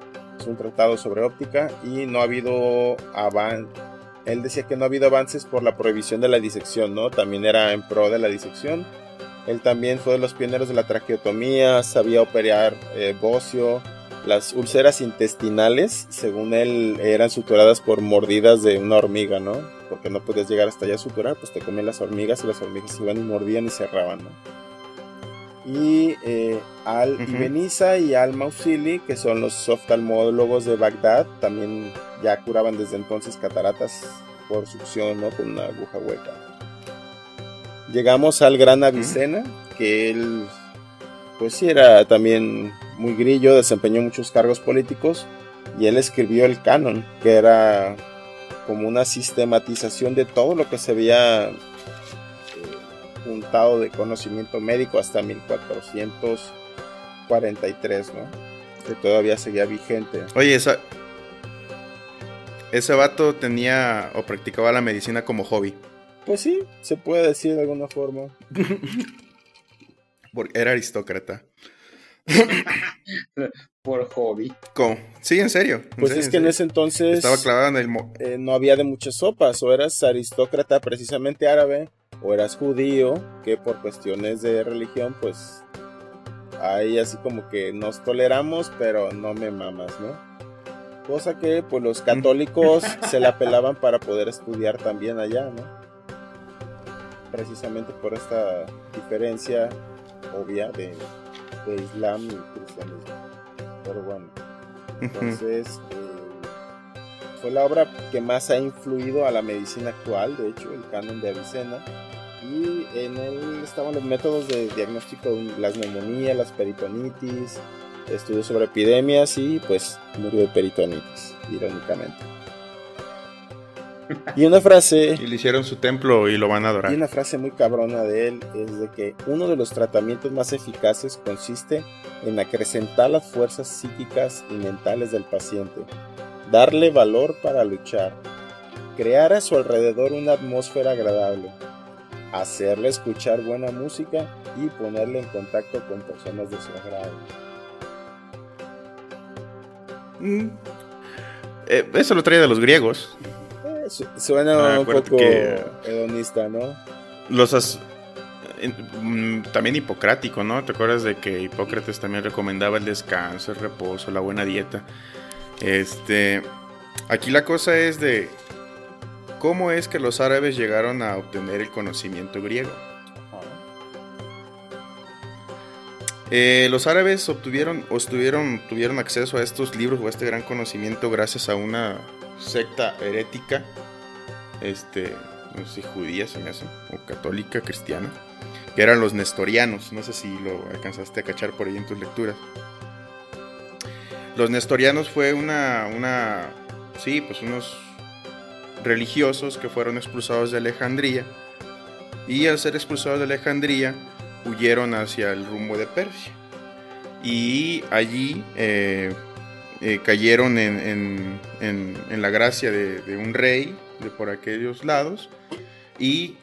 Es un tratado sobre óptica y no ha habido avances. Él decía que no ha habido avances por la prohibición de la disección, ¿no? También era en pro de la disección. Él también fue de los pioneros de la traqueotomía, sabía operar eh, bocio, las úlceras intestinales, según él, eran suturadas por mordidas de una hormiga, ¿no? Porque no podías llegar hasta allá a suturar, pues te comían las hormigas y las hormigas iban y mordían y cerraban, ¿no? Y eh, Al Ibeniza y Al Mausili, que son los oftalmólogos de Bagdad, también ya curaban desde entonces cataratas por succión, ¿no? Con una aguja hueca. Llegamos al gran Avicena, que él, pues sí, era también muy grillo, desempeñó muchos cargos políticos y él escribió el canon, que era como una sistematización de todo lo que se había eh, juntado de conocimiento médico hasta 1443, ¿no? Que todavía seguía vigente. Oye, esa, ese vato tenía o practicaba la medicina como hobby. Pues sí, se puede decir de alguna forma. Porque era aristócrata. Por hobby. ¿Cómo? Sí, en serio. pues es que en ese entonces. Estaba clavado en el. Eh, no había de muchas sopas. O eras aristócrata precisamente árabe, o eras judío, que por cuestiones de religión, pues. Ahí así como que nos toleramos, pero no me mamas, ¿no? Cosa que, pues los católicos se la pelaban para poder estudiar también allá, ¿no? Precisamente por esta diferencia obvia de de Islam y cristianismo. Pero bueno, entonces eh, fue la obra que más ha influido a la medicina actual, de hecho, el canon de Avicena. Y en él estaban los métodos de diagnóstico de las neumonías, las peritonitis, estudios sobre epidemias y pues murió de peritonitis, irónicamente. Y una frase. Y le hicieron su templo y lo van a adorar. Y una frase muy cabrona de él es de que uno de los tratamientos más eficaces consiste en acrecentar las fuerzas psíquicas y mentales del paciente, darle valor para luchar, crear a su alrededor una atmósfera agradable, hacerle escuchar buena música y ponerle en contacto con personas de su agrado. Mm. Eh, eso lo trae de los griegos. Suena un poco hedonista, ¿no? Los mm, también hipocrático, ¿no? ¿Te acuerdas de que Hipócrates también recomendaba el descanso, el reposo, la buena dieta? Este, aquí la cosa es de cómo es que los árabes llegaron a obtener el conocimiento griego. Eh, los árabes obtuvieron o tuvieron acceso a estos libros o a este gran conocimiento gracias a una secta herética, este, no sé si judía se me hace, o católica, cristiana, que eran los nestorianos, no sé si lo alcanzaste a cachar por ahí en tus lecturas. Los nestorianos fue una, una, sí, pues unos religiosos que fueron expulsados de Alejandría y al ser expulsados de Alejandría huyeron hacia el rumbo de Persia y allí eh, eh, cayeron en, la gracia de, un rey de por aquellos lados y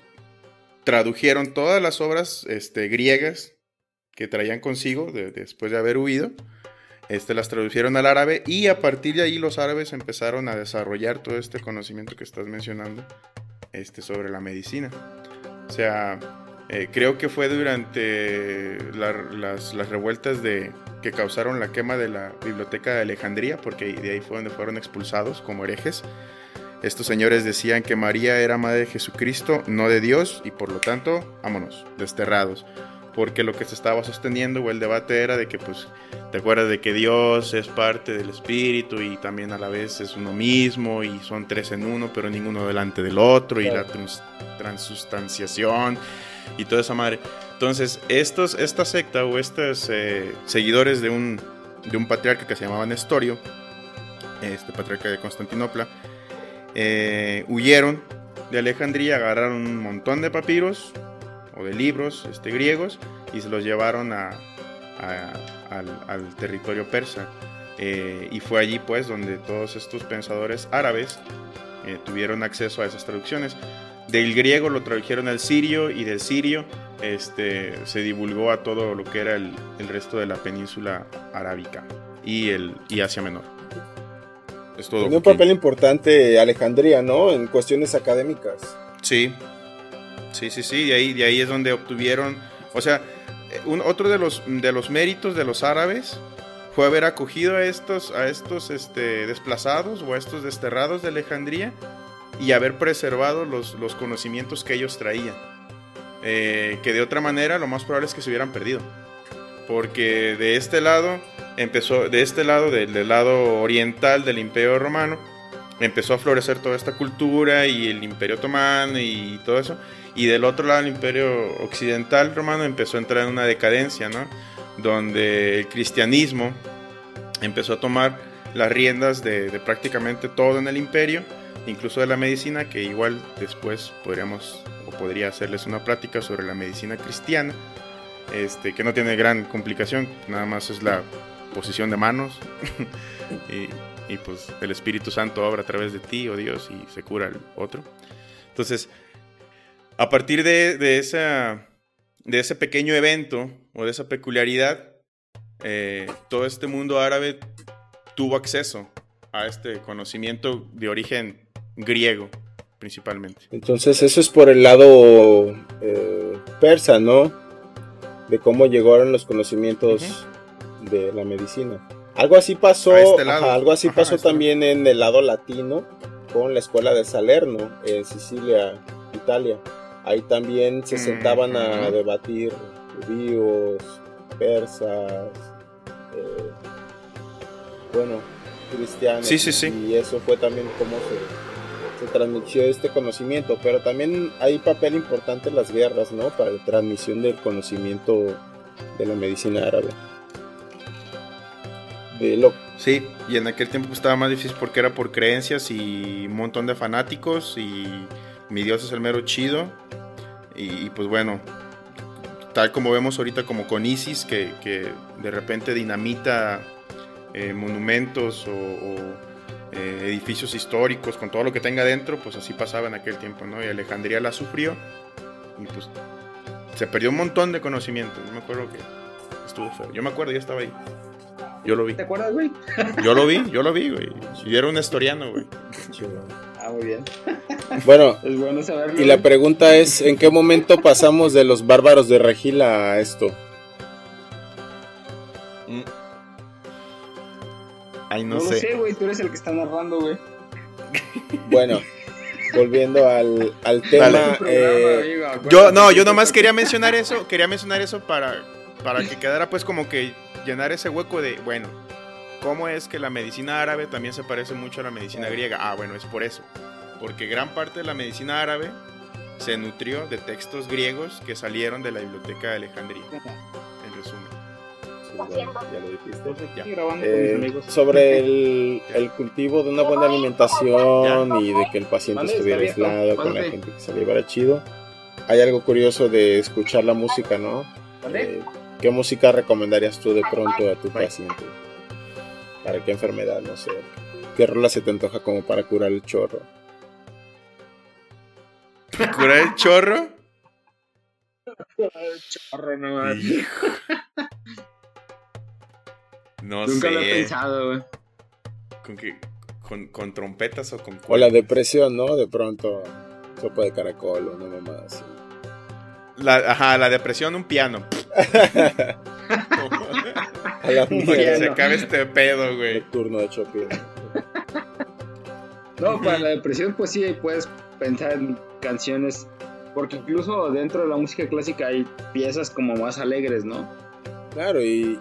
tradujeron todas las obras este, griegas que traían consigo después de haber huido. Este, las tradujeron al árabe y a partir de ahí los árabes empezaron a desarrollar todo este conocimiento que estás mencionando este, sobre la medicina. O sea, eh, creo que fue durante las, revueltas de, que causaron la quema de la biblioteca de Alejandría, porque de ahí fue donde fueron expulsados como herejes. Estos señores decían que María era madre de Jesucristo, no de Dios, y por lo tanto, vámonos, desterrados. Porque lo que se estaba sosteniendo o el debate era de que, pues, te acuerdas de que Dios es parte del Espíritu y también a la vez es uno mismo y son tres en uno, pero ninguno delante del otro, y la transustanciación y toda esa madre. Entonces, estos, esta secta o estos eh, seguidores de un, de un patriarca que se llamaba Nestorio, este patriarca de Constantinopla, eh, huyeron de Alejandría, agarraron un montón de papiros o de libros este, griegos y se los llevaron a, al, territorio persa. Eh, y fue allí pues donde todos estos pensadores árabes eh, tuvieron acceso a esas traducciones. Del griego lo tradujeron al sirio y del sirio este, se divulgó a todo lo que era el, el resto de la península arábica y, el, y Asia Menor. Es todo. un papel importante Alejandría, ¿no? En cuestiones académicas. Sí, sí, sí, sí, de ahí, de ahí es donde obtuvieron, o sea, un, otro de los, de los méritos de los árabes fue haber acogido a estos, a estos este, desplazados o a estos desterrados de Alejandría y haber preservado los, los conocimientos que ellos traían. Eh, que de otra manera lo más probable es que se hubieran perdido. Porque de este lado empezó, de este lado, del, lado oriental del Imperio Romano, empezó a florecer toda esta cultura y el Imperio Otomano y todo eso. Y del otro lado, el Imperio Occidental Romano empezó a entrar en una decadencia, ¿no? Donde el cristianismo empezó a tomar las riendas de, de prácticamente todo en el imperio incluso de la medicina, que igual después podríamos o podría hacerles una plática sobre la medicina cristiana, este, que no tiene gran complicación, nada más es la posición de manos y, pues el Espíritu Santo obra a través de ti, oh Dios, y se cura el otro. Entonces, a partir de, de, esa, de ese pequeño evento o de esa peculiaridad, eh, todo este mundo árabe tuvo acceso a este conocimiento de origen griego, principalmente. Entonces eso es por el lado eh, persa, ¿no? De cómo llegaron los conocimientos de la medicina. Algo así pasó, este algo así pasó este también en el lado latino con la escuela de Salerno en Sicilia, Italia. Ahí también se sentaban a debatir judíos, persas, eh, bueno, cristianos. Sí, sí, sí. Y eso fue también como se se transmitió este conocimiento, pero también hay papel importante en las guerras, ¿no? Para la transmisión del conocimiento de la medicina árabe. De Sí, y en aquel tiempo estaba más difícil porque era por creencias y un montón de fanáticos y mi Dios es el mero chido. Y, pues bueno, tal como vemos ahorita como con ISIS, que, de repente dinamita eh, monumentos o eh, edificios históricos, con todo lo que tenga dentro, pues así pasaba en aquel tiempo, ¿no? Y Alejandría la sufrió y pues se perdió un montón de conocimiento. Yo me acuerdo que estuvo feo. Yo me acuerdo, yo estaba ahí. Yo lo vi. ¿Te acuerdas, güey? Yo lo vi, yo lo vi, güey. Yo era un historiano, güey. Ah, muy bien. Bueno, y la pregunta es, ¿en qué momento pasamos de los bárbaros de Regila a esto? Mm. Ay, no, sé. sé, güey, tú eres el que está narrando, güey. Bueno, volviendo al, al tema. Eh, yo, no, yo nomás quería mencionar eso, quería mencionar eso para, para que quedara pues como que llenar ese hueco de, bueno, ¿cómo es que la medicina árabe también se parece mucho a la medicina griega? Ah, bueno, es por eso. Porque gran parte de la medicina árabe se nutrió de textos griegos que salieron de la biblioteca de Alejandría. En resumen ya lo dijiste. Eh, sobre el, cultivo de una buena alimentación y de que el paciente estuviera aislado con la gente que se le llevara chido. Hay algo curioso de escuchar la música, ¿no? Eh, ¿Qué música recomendarías tú de pronto a tu paciente? ¿Para qué enfermedad? No sé. ¿Qué rola se te antoja como para curar el chorro? ¿Para curar el chorro? el chorro, no. No Nunca lo he pensado, güey. ¿Con qué? ¿Con, trompetas o con O la depresión, ¿no? De pronto, sopa de caracol o una mamá así. La, ajá, la depresión, un piano. A la se acabe este pedo, güey. turno de Chopin. No, para la depresión, pues sí, puedes pensar en canciones. Porque incluso dentro de la música clásica hay piezas como más alegres, ¿no? Claro, y,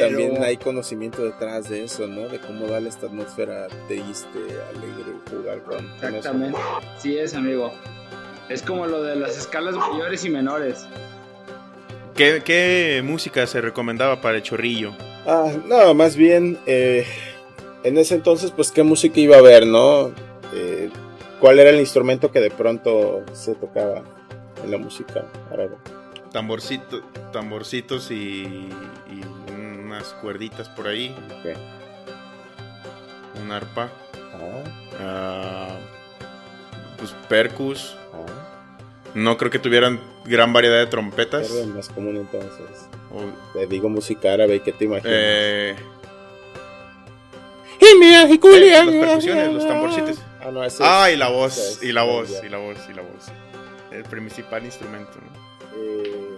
también hay conocimiento detrás de eso, ¿no? De cómo darle esta atmósfera triste, alegre, jugar con, Exactamente, sí es, amigo. Es como lo de las escalas mayores y menores. ¿Qué, música se recomendaba para el chorrillo? Ah, no, más bien, eh, en ese entonces, pues, ¿qué música iba a haber, no? Eh, ¿Cuál era el instrumento que de pronto se tocaba en la música árabe? Tamborcito, tamborcitos y, unas cuerditas por ahí. Un arpa. Ah. Pues percus. Ah. No creo que tuvieran gran variedad de trompetas. es más común entonces. Te digo música árabe, ¿qué te imaginas? Eh, y Julia. las percusiones, los tamborcitos. Ah, no, ese ah y la voz, y la voz, y la voz, y la voz. El principal instrumento, ¿no? Eh,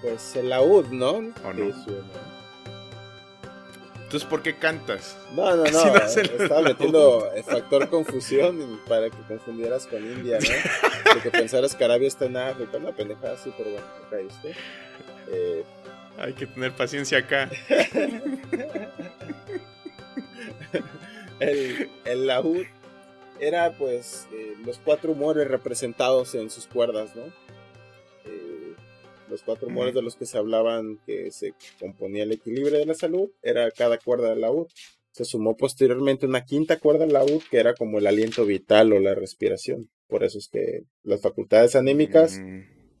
pues el laúd, ¿no? ¿O no? Entonces, ¿por qué cantas? No, no, no. estaba metiendo el factor confusión para que confundieras con India, ¿no? Porque pensaras que Arabia está en África, una pendejada así, pero bueno, caíste. Eh, Hay que tener paciencia acá. el, el laúd era pues eh, los cuatro humores representados en sus cuerdas, ¿no? Los cuatro humores de los que se hablaban que se componía el equilibrio de la salud, era cada cuerda del laúd. Se sumó posteriormente una quinta cuerda del laúd que era como el aliento vital o la respiración. Por eso es que las facultades anímicas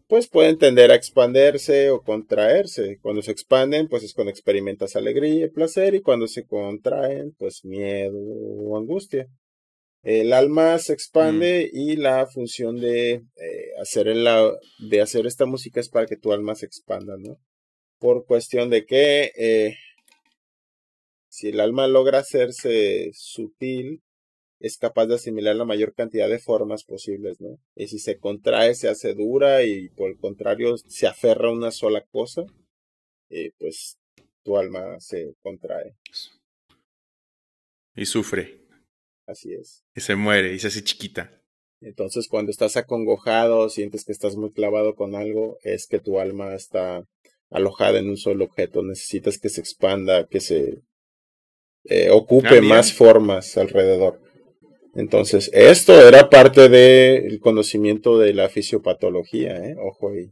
pues pueden tender a expandirse o contraerse. Cuando se expanden, pues es cuando experimentas alegría y placer, y cuando se contraen, pues miedo o angustia. El alma se expande mm. y la función de, eh, hacer de hacer esta música es para que tu alma se expanda, ¿no? Por cuestión de que eh, si el alma logra hacerse sutil, es capaz de asimilar la mayor cantidad de formas posibles, ¿no? Y si se contrae, se hace dura y por el contrario se aferra a una sola cosa, eh, pues tu alma se contrae. Y sufre. Así es. Y se muere y se hace chiquita. Entonces cuando estás acongojado, sientes que estás muy clavado con algo, es que tu alma está alojada en un solo objeto. Necesitas que se expanda, que se eh, ocupe ah, más formas alrededor. Entonces, esto era parte del conocimiento de la fisiopatología, ¿eh? Ojo ahí.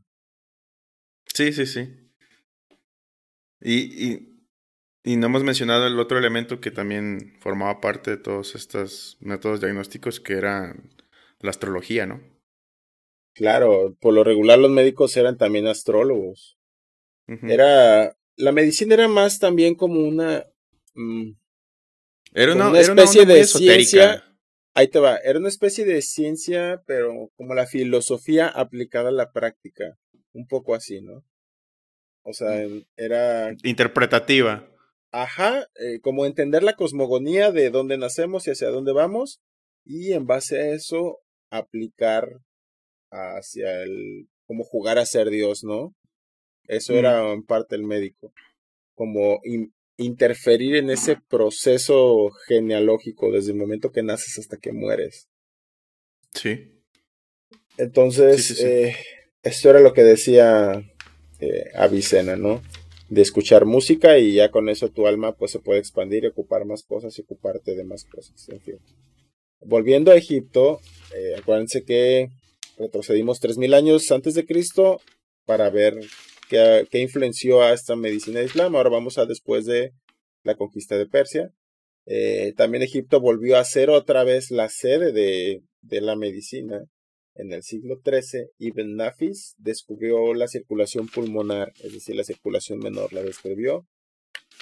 Sí, sí, sí. Y, y, y, no hemos mencionado el otro elemento que también formaba parte de todos estos métodos diagnósticos, que era la astrología, ¿no? Claro, por lo regular los médicos eran también astrólogos. Era. La medicina era más también como una. Mm, era una, una especie de ciencia Ahí te va, era una especie de ciencia, pero como la filosofía aplicada a la práctica, un poco así, ¿no? O sea, era... Interpretativa. Ajá, eh, como entender la cosmogonía de dónde nacemos y hacia dónde vamos, y en base a eso aplicar hacia el... como jugar a ser Dios, ¿no? Eso era mm. en parte el médico. Como interferir en ese proceso genealógico desde el momento que naces hasta que mueres. Sí. Entonces, Eh, esto era lo que decía eh, Avicena, ¿no? De escuchar música y ya con eso tu alma pues se puede expandir y ocupar más cosas y ocuparte de más cosas. En fin. Volviendo a Egipto, eh, acuérdense que retrocedimos 3.000 años antes de Cristo para ver que, influenció a esta medicina islam. Ahora vamos a después de la conquista de Persia. Eh, también Egipto volvió a ser otra vez la sede de, de la medicina. En el siglo XIII, Ibn Nafis descubrió la circulación pulmonar, es decir, la circulación menor, la describió.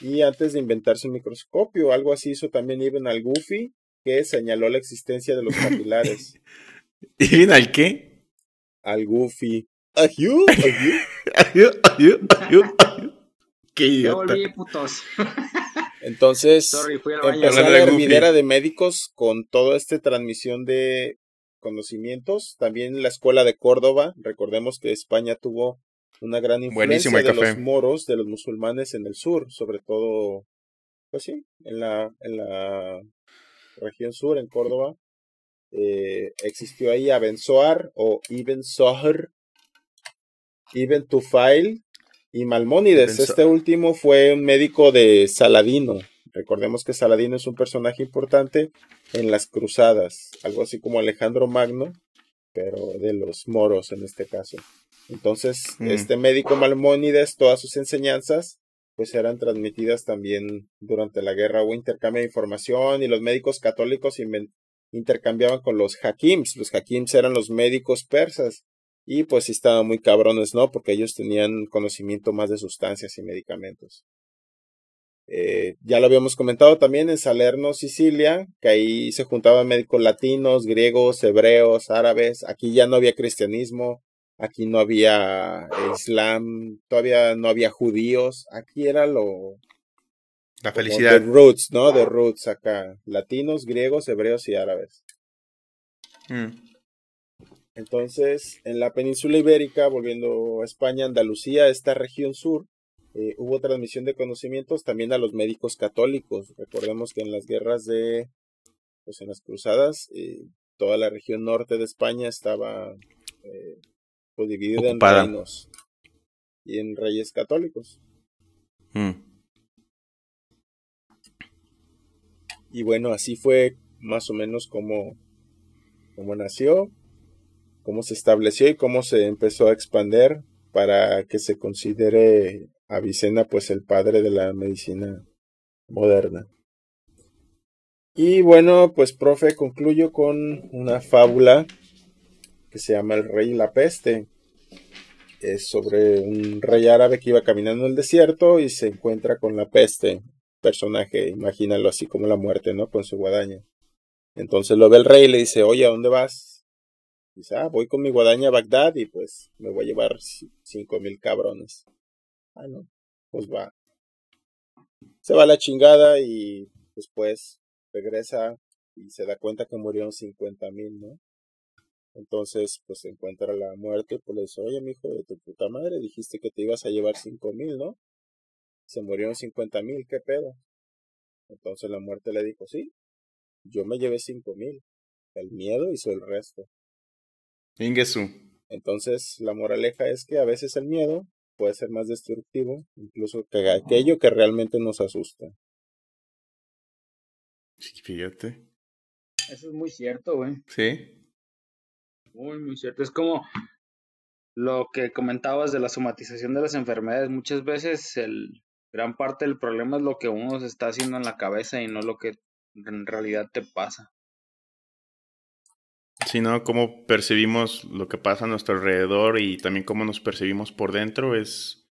Y antes de inventarse un microscopio, algo así hizo también Ibn al-Gufi, que señaló la existencia de los capilares. ¿Ibn al qué? Al-Gufi. Qué idiota. Entonces, empezó la hervidera de médicos con toda esta transmisión de conocimientos. También la escuela de Córdoba. Recordemos que España tuvo una gran influencia de los moros, de los musulmanes en el sur, sobre todo, pues sí, en la, en la región sur, en Córdoba. Eh, existió ahí Abenzoar o Ibn Sohr, Ibn Tufail y Malmónides. Este último fue un médico de Saladino. Recordemos que Saladino es un personaje importante en las cruzadas, algo así como Alejandro Magno, pero de los moros en este caso. Entonces, mm. este médico Malmónides, todas sus enseñanzas pues eran transmitidas también durante la guerra. Hubo intercambio de información y los médicos católicos intercambiaban con los hakims. Los hakims eran los médicos persas y pues sí estaban muy cabrones, ¿no? Porque ellos tenían conocimiento más de sustancias y medicamentos. Eh, ya lo habíamos comentado también en Salerno, Sicilia, que ahí se juntaban médicos latinos, griegos, hebreos, árabes. Aquí ya no había cristianismo, aquí no había islam, todavía no había judíos. Aquí era lo. La felicidad. De roots, ¿no? De roots acá. Latinos, griegos, hebreos y árabes. Mm. Entonces, en la península ibérica, volviendo a España, Andalucía, esta región sur, eh, hubo transmisión de conocimientos también a los médicos católicos. Recordemos que en las guerras de, pues en las cruzadas, eh, toda la región norte de España estaba eh, pues, dividida en reinos y en reyes católicos. Mm. Y bueno, así fue más o menos como, como nació, cómo se estableció y cómo se empezó a expander para que se considere Avicena pues el padre de la medicina moderna. Y bueno, pues profe, concluyo con una fábula que se llama El Rey y la Peste. Es sobre un rey árabe que iba caminando en el desierto y se encuentra con la peste. Personaje, imagínalo así como la muerte, ¿no? Con su guadaña. Entonces lo ve el rey y le dice, oye, ¿a dónde vas? Dice, ah, voy con mi guadaña a Bagdad y pues me voy a llevar cinco mil cabrones. Ah, no, pues va. Se va a la chingada y después regresa y se da cuenta que murieron 50 mil, ¿no? Entonces, pues se encuentra la muerte, pues le dice, oye, mi hijo de tu puta madre, dijiste que te ibas a llevar cinco mil, ¿no? Se murieron 50 mil, ¿qué pedo? Entonces la muerte le dijo, sí, yo me llevé cinco mil. El miedo hizo el resto. Ingesu. Entonces, la moraleja es que a veces el miedo puede ser más destructivo, incluso que aquello que realmente nos asusta. Sí, fíjate. Eso es muy cierto, güey. Sí. Muy, muy cierto. Es como lo que comentabas de la somatización de las enfermedades. Muchas veces el gran parte del problema es lo que uno se está haciendo en la cabeza y no lo que en realidad te pasa sino cómo percibimos lo que pasa a nuestro alrededor y también cómo nos percibimos por dentro es,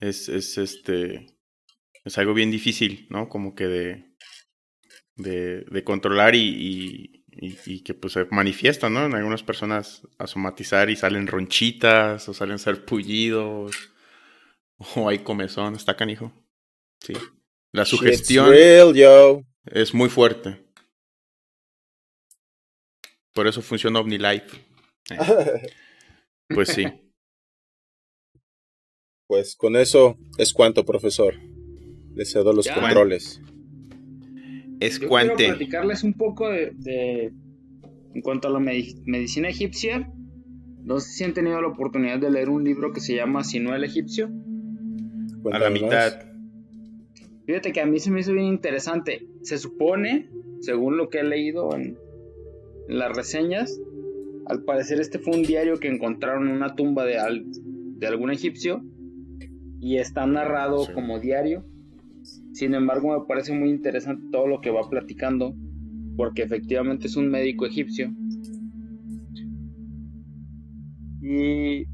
es, es este, es algo bien difícil, ¿no? Como que de, de, de controlar y, y, que pues se manifiesta, ¿no? En algunas personas a somatizar y salen ronchitas o salen pullidos o hay comezón, está canijo. Sí. La sugestión es muy fuerte. Por eso funciona OmniLife. pues sí. Pues con eso es cuanto, profesor. Le cedo los controles. Es cuante. Quiero platicarles un poco de, en cuanto a la medicina egipcia. No sé si han tenido la oportunidad de leer un libro que se llama no el egipcio. a la mitad. Fíjate que a mí se me hizo bien interesante. Se supone, según lo que he leído en, las reseñas, al parecer este fue un diario que encontraron en una tumba de, de algún egipcio y está narrado como diario. Sin embargo, me parece muy interesante todo lo que va platicando, porque efectivamente es un médico egipcio. Y,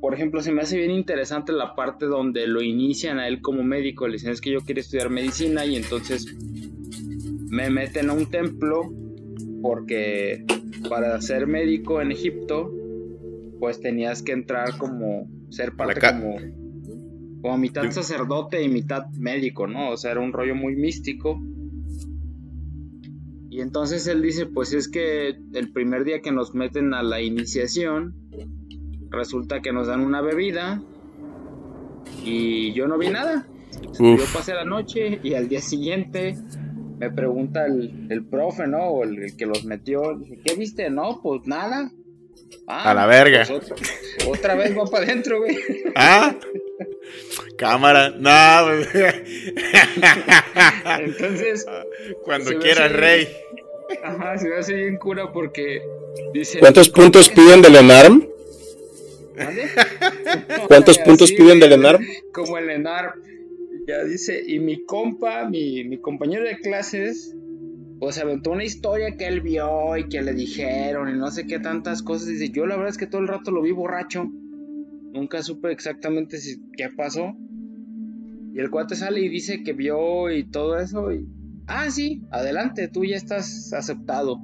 por ejemplo, se me hace bien interesante la parte donde lo inician a él como médico. Le dicen es que yo quiero estudiar medicina y entonces me meten a un templo porque para ser médico en Egipto, pues tenías que entrar como ser parte como, como mitad sacerdote y mitad médico, ¿no? O sea, era un rollo muy místico. Y entonces él dice, pues es que el primer día que nos meten a la iniciación, resulta que nos dan una bebida y yo no vi nada. Yo pasé la noche y al día siguiente me pregunta el, el profe, ¿no? O el, que los metió, ¿qué viste? No, pues nada. Ah, a la verga. Pues otra, vez va para adentro, güey. Ah, cámara, no, güey. Entonces, cuando quieras, rey. Ajá, se me hace bien cura porque dice. ¿Cuántos puntos piden de Lenarm? ¿Cuántos puntos piden del ENAR? Como el ENAR. Ya dice, y mi compa, mi, mi compañero de clases, pues aventó una historia que él vio y que le dijeron y no sé qué tantas cosas. Dice, yo la verdad es que todo el rato lo vi borracho. Nunca supe exactamente qué pasó. Y el cuate sale y dice que vio y todo eso. Y, ah, sí, adelante, tú ya estás aceptado.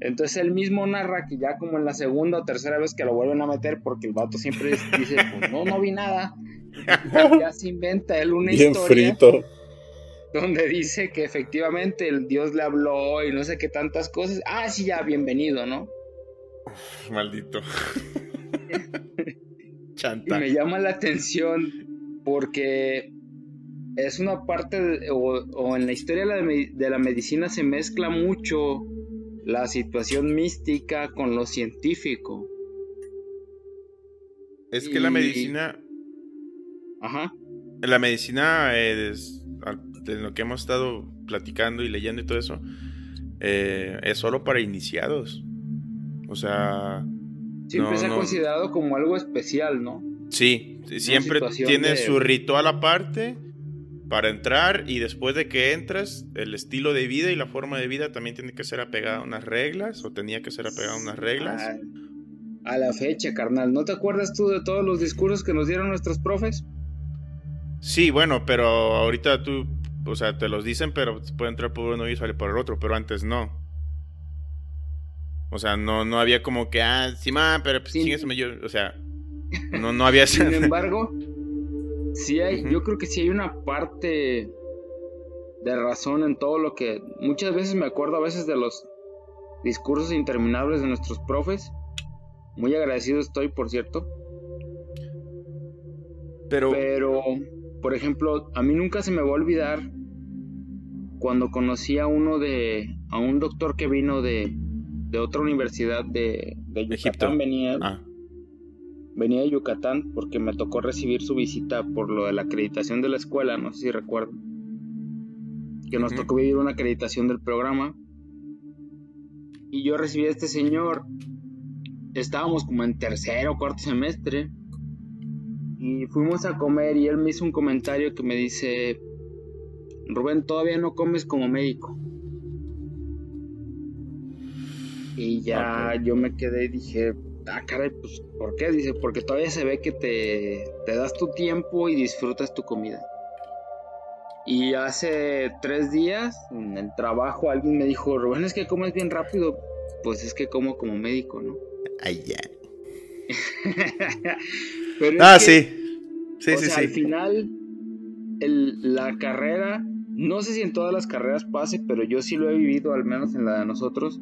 Entonces él mismo narra que ya como en la segunda o tercera vez que lo vuelven a meter, porque el vato siempre dice, pues no, no vi nada. ya se inventa él una Bien historia. Frito donde dice que efectivamente el Dios le habló y no sé qué tantas cosas. Ah, sí, ya, bienvenido, ¿no? maldito. Chanta. Y me llama la atención porque es una parte, o, en la historia de la, medicina se mezcla mucho la situación mística con lo científico. Es que la medicina... Ajá. La medicina es de lo que hemos estado platicando y leyendo y todo eso, eh, es solo para iniciados. O sea... Siempre se ha considerado como algo especial, ¿no? Sí, siempre tiene su ritual aparte para entrar y después de que entras, el estilo de vida y la forma de vida también tiene que ser apegada a unas reglas o tenía que ser apegada a unas reglas. a la fecha, carnal. ¿No te acuerdas tú de todos los discursos que nos dieron nuestros profes? Sí, bueno, pero ahorita tú o sea, te los dicen, pero puede entrar por uno y salir por el otro, pero antes no. O sea, no, no había como que, ah, sí, ma, pero pues sí. eso me yo. O sea, no, no había. Sin embargo, sí hay, yo creo que sí hay una parte de razón en todo lo que. Muchas veces me acuerdo a veces de los discursos interminables de nuestros profes. Muy agradecido estoy, por cierto. Pero. Pero por ejemplo, a mí nunca se me va a olvidar cuando conocí a uno de, a un doctor que vino de, de otra universidad de, de Yucatán, venía, ah. Venía de Yucatán porque me tocó recibir su visita por lo de la acreditación de la escuela, no sé si recuerdo, que nos tocó vivir una acreditación del programa. Y yo recibí a este señor, estábamos como en tercero o cuarto semestre, y fuimos a comer y él me hizo un comentario que me dice, Rubén, todavía no comes como médico. Y ya yo me quedé y dije, ah, caray, pues, ¿por qué? Dice, porque todavía se ve que te, te das tu tiempo y disfrutas tu comida. Y hace tres días, en el trabajo, alguien me dijo, Rubén, es que comes bien rápido. Pues es que como como médico, ¿no? Ay, ya. ah, sí. Sí, sí, sí. Al final, la carrera, no sé si en todas las carreras pase, pero yo sí lo he vivido, al menos en la de nosotros.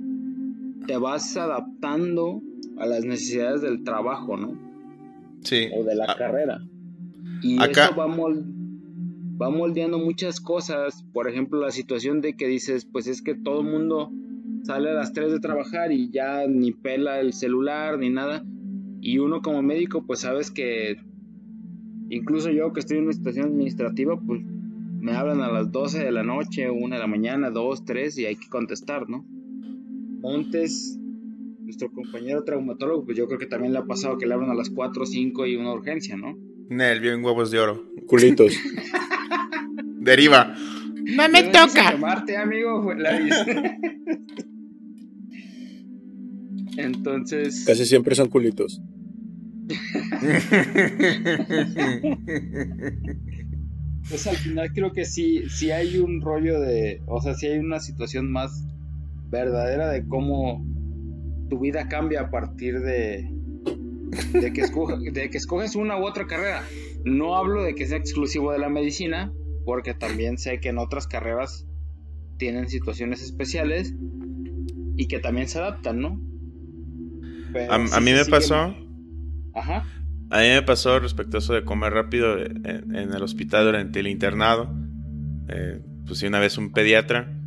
Te vas adaptando a las necesidades del trabajo, ¿no? Sí. O de la ah. carrera. Y Acá... eso va, va moldeando muchas cosas. Por ejemplo, la situación de que dices, pues es que todo el mundo sale a las 3 de trabajar y ya ni pela el celular ni nada. Y uno como médico, pues sabes que incluso yo que estoy en una situación administrativa, pues me hablan a las 12 de la noche, 1 de la mañana, 2, 3 y hay que contestar, ¿no? Montes, nuestro compañero traumatólogo, pues yo creo que también le ha pasado que le hablan a las 4, 5 y una urgencia, ¿no? Nel, bien huevos de oro. Culitos. Deriva. No me toca. Marte, amigo, la Entonces. Casi siempre son culitos. pues al final creo que sí, sí hay un rollo de. O sea, sí hay una situación más verdadera de cómo tu vida cambia a partir de. De que, de que escoges una u otra carrera. No hablo de que sea exclusivo de la medicina, porque también sé que en otras carreras tienen situaciones especiales y que también se adaptan, ¿no? a, mí me pasó. Ajá. A mí me pasó respecto a eso de comer rápido en, el hospital durante el internado. Eh, pues una vez un pediatra.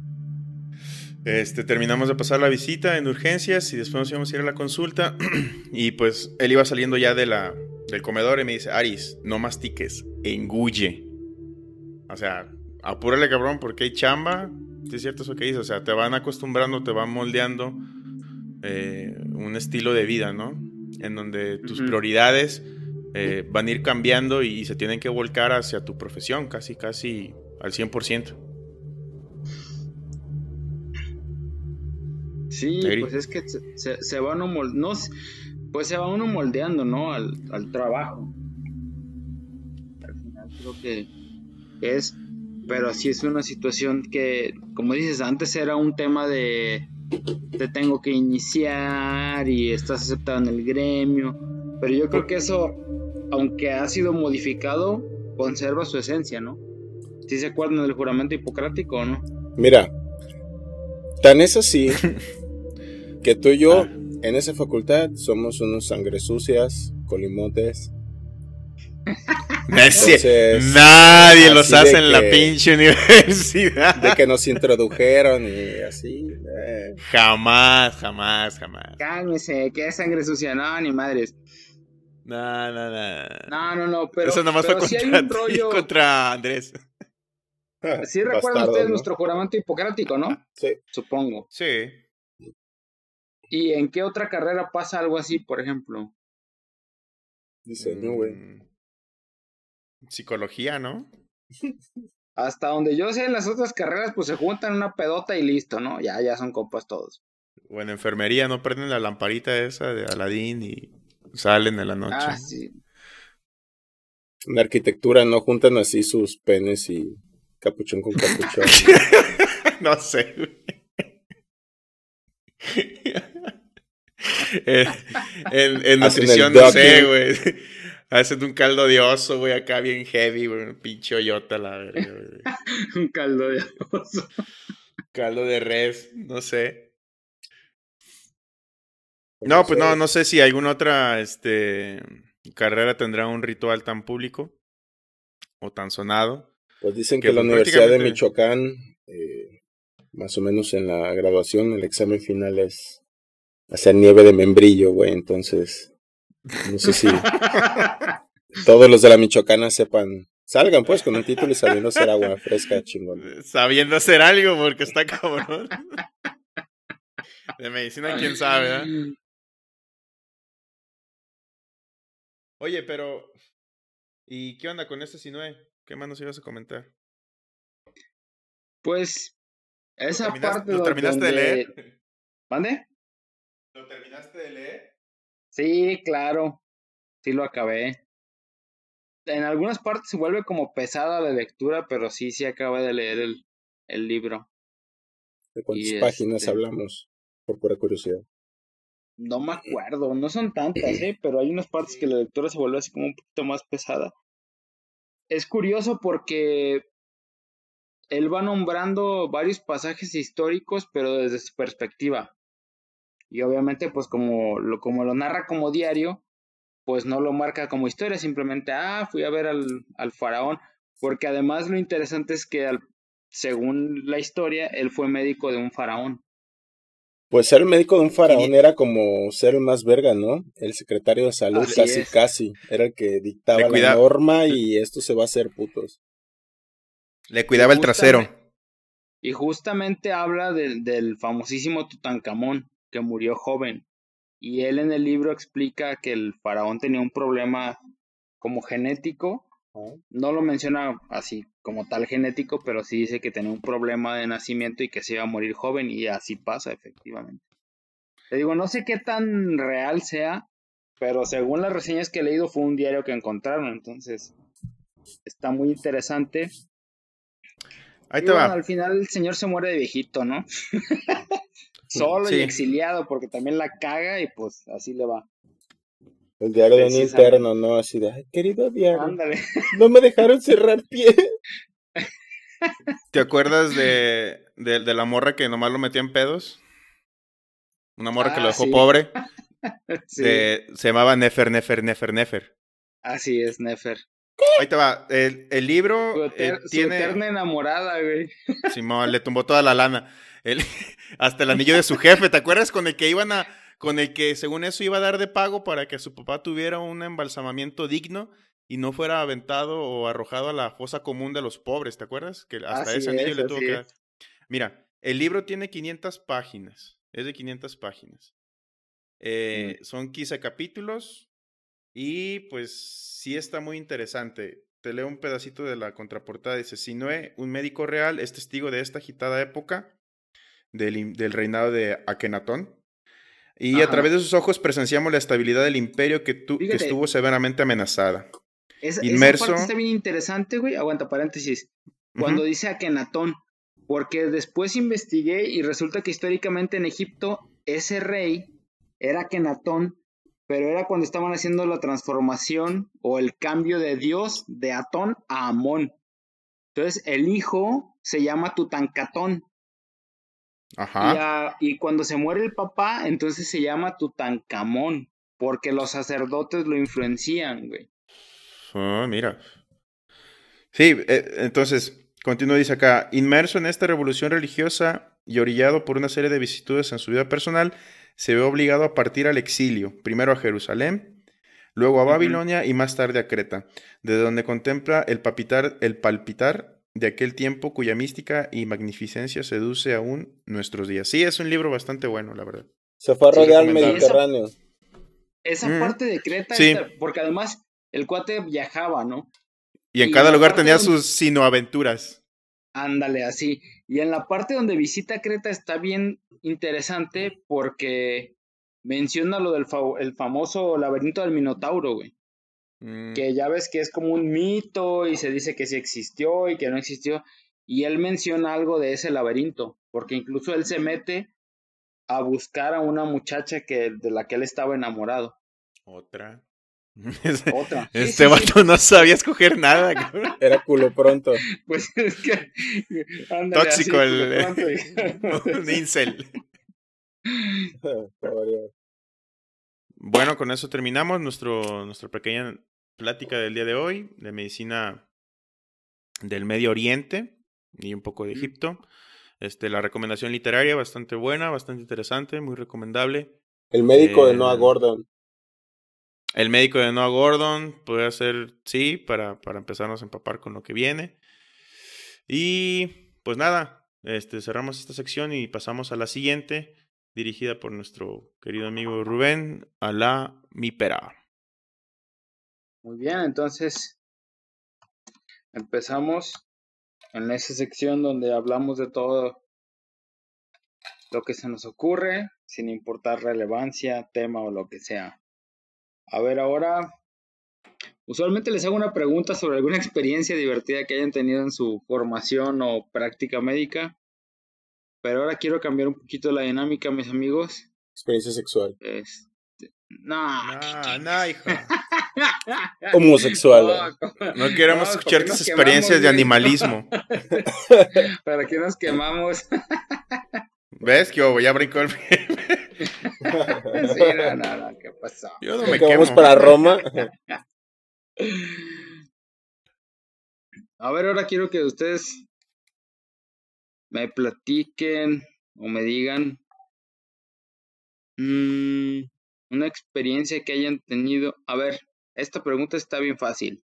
Este, terminamos de pasar la visita en urgencias y después nos íbamos a ir a la consulta. y pues él iba saliendo ya de la, del comedor y me dice, Aris, no mastiques, engulle. O sea, apúrale cabrón porque hay chamba. Es cierto eso que dice, o sea, te van acostumbrando, te van moldeando eh, un estilo de vida, ¿no? en donde tus prioridades eh, van a ir cambiando y se tienen que volcar hacia tu profesión, casi, casi al 100%. Sí, pues es que se, se, va uno no, pues se va uno moldeando, ¿no? Al, al trabajo. Al final creo que es, pero así es una situación que, como dices, antes era un tema de te tengo que iniciar y estás aceptado en el gremio, pero yo creo que eso, aunque ha sido modificado, conserva su esencia, ¿no? ¿Sí se acuerdan del juramento hipocrático o no? Mira, tan es así que tú y yo ah. en esa facultad somos unos sangre sucias, colimotes, nadie los hace en la pinche universidad. De que nos introdujeron y así. Eh. Jamás, jamás, jamás. Cálmese, que es sangre sucia. No, ni madres. No, no, no. No, no, no, pero. Eso nomás fue contra, hay un rollo... contra Andrés. Sí recuerdan ustedes nuestro juramento hipocrático, ¿no? Sí. Supongo. Sí. ¿Y en qué otra carrera pasa algo así, por ejemplo? Diseño, güey. Mm. Psicología, ¿no? Hasta donde yo sé, en las otras carreras, pues se juntan una pedota y listo, ¿no? Ya, ya son compas todos. O en enfermería, ¿no? Prenden la lamparita esa de Aladín y salen en la noche. Ah, sí. En arquitectura, ¿no? Juntan así sus penes y capuchón con capuchón. no sé, en, en, nutrición, no sé, güey. Hacen un caldo de oso, güey, acá bien heavy, güey. Un pinche hoyota, la verdad, un caldo de oso. caldo de res, no sé. No, pues no, no sé si alguna otra este, carrera tendrá un ritual tan público o tan sonado. Pues dicen que, la pues, Universidad de Michoacán, eh, más o menos en la graduación, el examen final es hacer nieve de membrillo, güey. Entonces, no sé si todos los de la Michoacana sepan. Salgan pues con un título y sabiendo hacer agua fresca, chingón. Sabiendo hacer algo, porque está cabrón. De medicina, quién sabe, ¿eh? Oye, pero. ¿Y qué onda con este Sinue? ¿Qué más nos ibas a comentar? Pues. Esa parte. ¿Lo terminaste de leer? ¿Mande? ¿Lo terminaste de leer? Sí, claro. Sí lo acabé. En algunas partes se vuelve como pesada de lectura, pero sí, sí acabé de leer el, el libro. ¿De cuántas páginas este hablamos? Por pura curiosidad. No me acuerdo, no son tantas, ¿eh? pero hay unas partes que la lectura se vuelve así como un poquito más pesada. Es curioso porque él va nombrando varios pasajes históricos, pero desde su perspectiva. Y obviamente, pues como lo, como lo narra como diario, pues no lo marca como historia, simplemente, ah, fui a ver al, al faraón, porque además lo interesante es que según la historia, él fue médico de un faraón. Pues ser médico de un faraón era como ser el más verga, ¿no? El secretario de salud, casi, casi. Era el que dictaba la norma y esto se va a hacer putos. Le cuidaba el trasero. Y justamente habla del famosísimo Tutankamón, que murió joven. Y él en el libro explica que el faraón tenía un problema como genético. No lo menciona así como tal genético, pero sí dice que tenía un problema de nacimiento y que se iba a morir joven y así pasa efectivamente. Le digo, no sé qué tan real sea, pero según las reseñas que he leído fue un diario que encontraron, entonces está muy interesante. Ahí te va. Al final el señor se muere de viejito, ¿no? solo y exiliado porque también la caga y pues así le va. El diario de un interno, ¿no? Así de, ay, querido diario, no me dejaron cerrar pie. ¿Te acuerdas de, de, la morra que nomás lo metía en pedos? Una morra que lo ah, dejó pobre. se llamaba Nefer, Nefer, Nefer, Nefer. Así es, Nefer. Ahí te va. El, el libro eh, tiene. eterna enamorada, güey. Simón, le tumbó toda la lana. hasta el anillo de su jefe, ¿te acuerdas? Con el que iban a, con el que según eso iba a dar de pago para que su papá tuviera un embalsamamiento digno y no fuera aventado o arrojado a la fosa común de los pobres, ¿te acuerdas? Que hasta ese anillo le tuvo que dar. Mira, el libro tiene 500 páginas, es de 500 páginas. Eh, son 15 capítulos y pues sí está muy interesante. Te leo un pedacito de la contraportada. Dice, Sinue, un médico real, es testigo de esta agitada época del, del reinado de Akenatón. Y a través de sus ojos presenciamos la estabilidad del imperio que, que estuvo severamente amenazada. Inmerso... Esa parte está bien interesante, güey. Aguanta, paréntesis. Cuando dice Akenatón, porque después investigué y resulta que históricamente en Egipto ese rey era Akenatón, pero era cuando estaban haciendo la transformación o el cambio de Dios de Atón a Amón. Entonces el hijo se llama Tutankatón. Ajá. Y, cuando se muere el papá, entonces se llama Tutankamón, porque los sacerdotes lo influencian, güey. Ah, mira. Sí, eh, entonces, continúa, dice acá, inmerso en esta revolución religiosa y orillado por una serie de vicitudes en su vida personal, se ve obligado a partir al exilio, primero a Jerusalén, luego a Babilonia y más tarde a Creta, desde donde contempla el, papitar, el palpitar de aquel tiempo cuya mística y magnificencia seduce aún nuestros días. Sí, es un libro bastante bueno, la verdad. Se fue a rodear el Mediterráneo. Esa, parte de Creta, porque además el cuate viajaba, ¿no? Y en cada lugar tenía sus sinoaventuras. Ándale, así. Y en la parte donde visita Creta está bien interesante porque menciona lo del el famoso laberinto del Minotauro, güey. Mm. Que ya ves que es como un mito y se dice que sí existió y que no existió. Y él menciona algo de ese laberinto, porque incluso él se mete a buscar a una muchacha que, de la que él estaba enamorado. Otra. Otra. este vato no sabía escoger nada. Era culo pronto. Pues es que. Tóxico el. un incel. bueno, con eso terminamos nuestro, nuestra pequeña plática del día de hoy de medicina del Medio Oriente y un poco de Egipto. Este, la recomendación literaria bastante buena, bastante interesante, muy recomendable. El médico de Noah eh, Gordon. El médico de Noah Gordon puede ser, sí, para, para empezarnos a empapar con lo que viene. Y pues nada, este, cerramos esta sección y pasamos a la siguiente, dirigida por nuestro querido amigo Rubén, a la Mipera. Muy bien, entonces empezamos en esa sección donde hablamos de todo lo que se nos ocurre, sin importar relevancia, tema o lo que sea. A ver, ahora, usualmente les hago una pregunta sobre alguna experiencia divertida que hayan tenido en su formación o práctica médica. Pero ahora quiero cambiar un poquito la dinámica, mis amigos. Experiencia sexual. Este, no, no, no, hijo. Homosexual. No, queremos escuchar tus experiencias de animalismo. ¿Para qué nos quemamos? ¿Ves que ya brincó el sí, no, no, no, ¿qué pasó? Yo no me quemo. para Roma. A ver, ahora quiero que ustedes me platiquen o me digan mmm, una experiencia que hayan tenido. A ver, esta pregunta está bien fácil.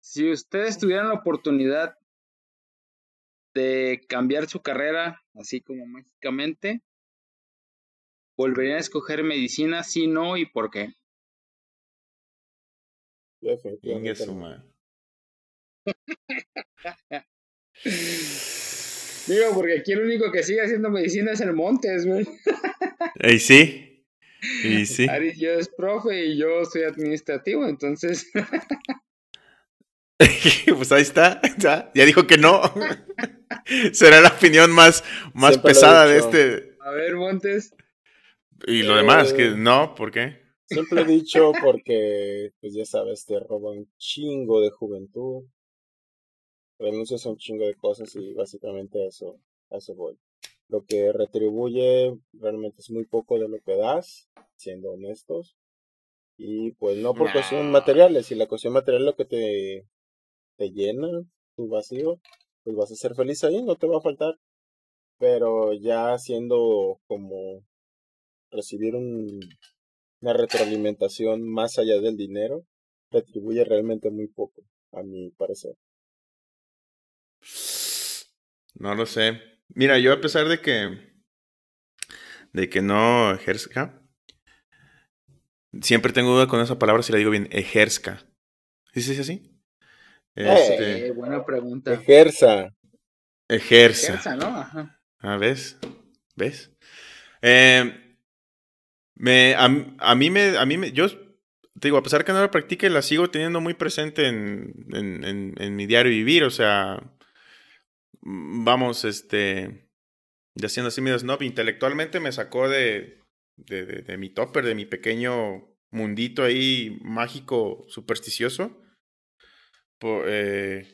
Si ustedes tuvieran la oportunidad de cambiar su carrera, así como mágicamente, ¿volverían a escoger medicina? Si no, ¿y por qué? Digo, porque aquí el único que sigue haciendo medicina es el Montes, güey. ¿Y sí? ¿Y sí? Aris, yo es profe y yo soy administrativo, entonces. pues ahí está, ya, dijo que no. Será la opinión más, más pesada de este. A ver, Montes. Y lo demás, que eh, no, ¿por qué? Siempre he dicho porque, pues ya sabes, te roba un chingo de juventud. Renuncias a un chingo de cosas y básicamente a eso, a eso voy. Lo que retribuye realmente es muy poco de lo que das, siendo honestos. Y pues no por cuestión materiales, si la cuestión material es lo que te te llena tu vacío, pues vas a ser feliz ahí, no te va a faltar. Pero ya siendo como recibir un, una retroalimentación más allá del dinero, retribuye realmente muy poco, a mi parecer. No lo sé. Mira, yo a pesar de que de que no ejerzca. Siempre tengo duda con esa palabra si la digo bien, ejerzca. ¿Sí se dice así? Este... Eh, buena pregunta. Ejerza. Ejerza. Ejerza, ¿no? Ajá. Ah, ¿ves? ¿Ves? Eh, me, a, mí me, a mí me, yo te digo, a pesar que no la practique, la sigo teniendo muy presente en, en, en, mi diario vivir, o sea, vamos, este, ya siendo así mi snob, intelectualmente me sacó de, de, de, mi topper, de mi pequeño mundito ahí mágico, supersticioso, eh,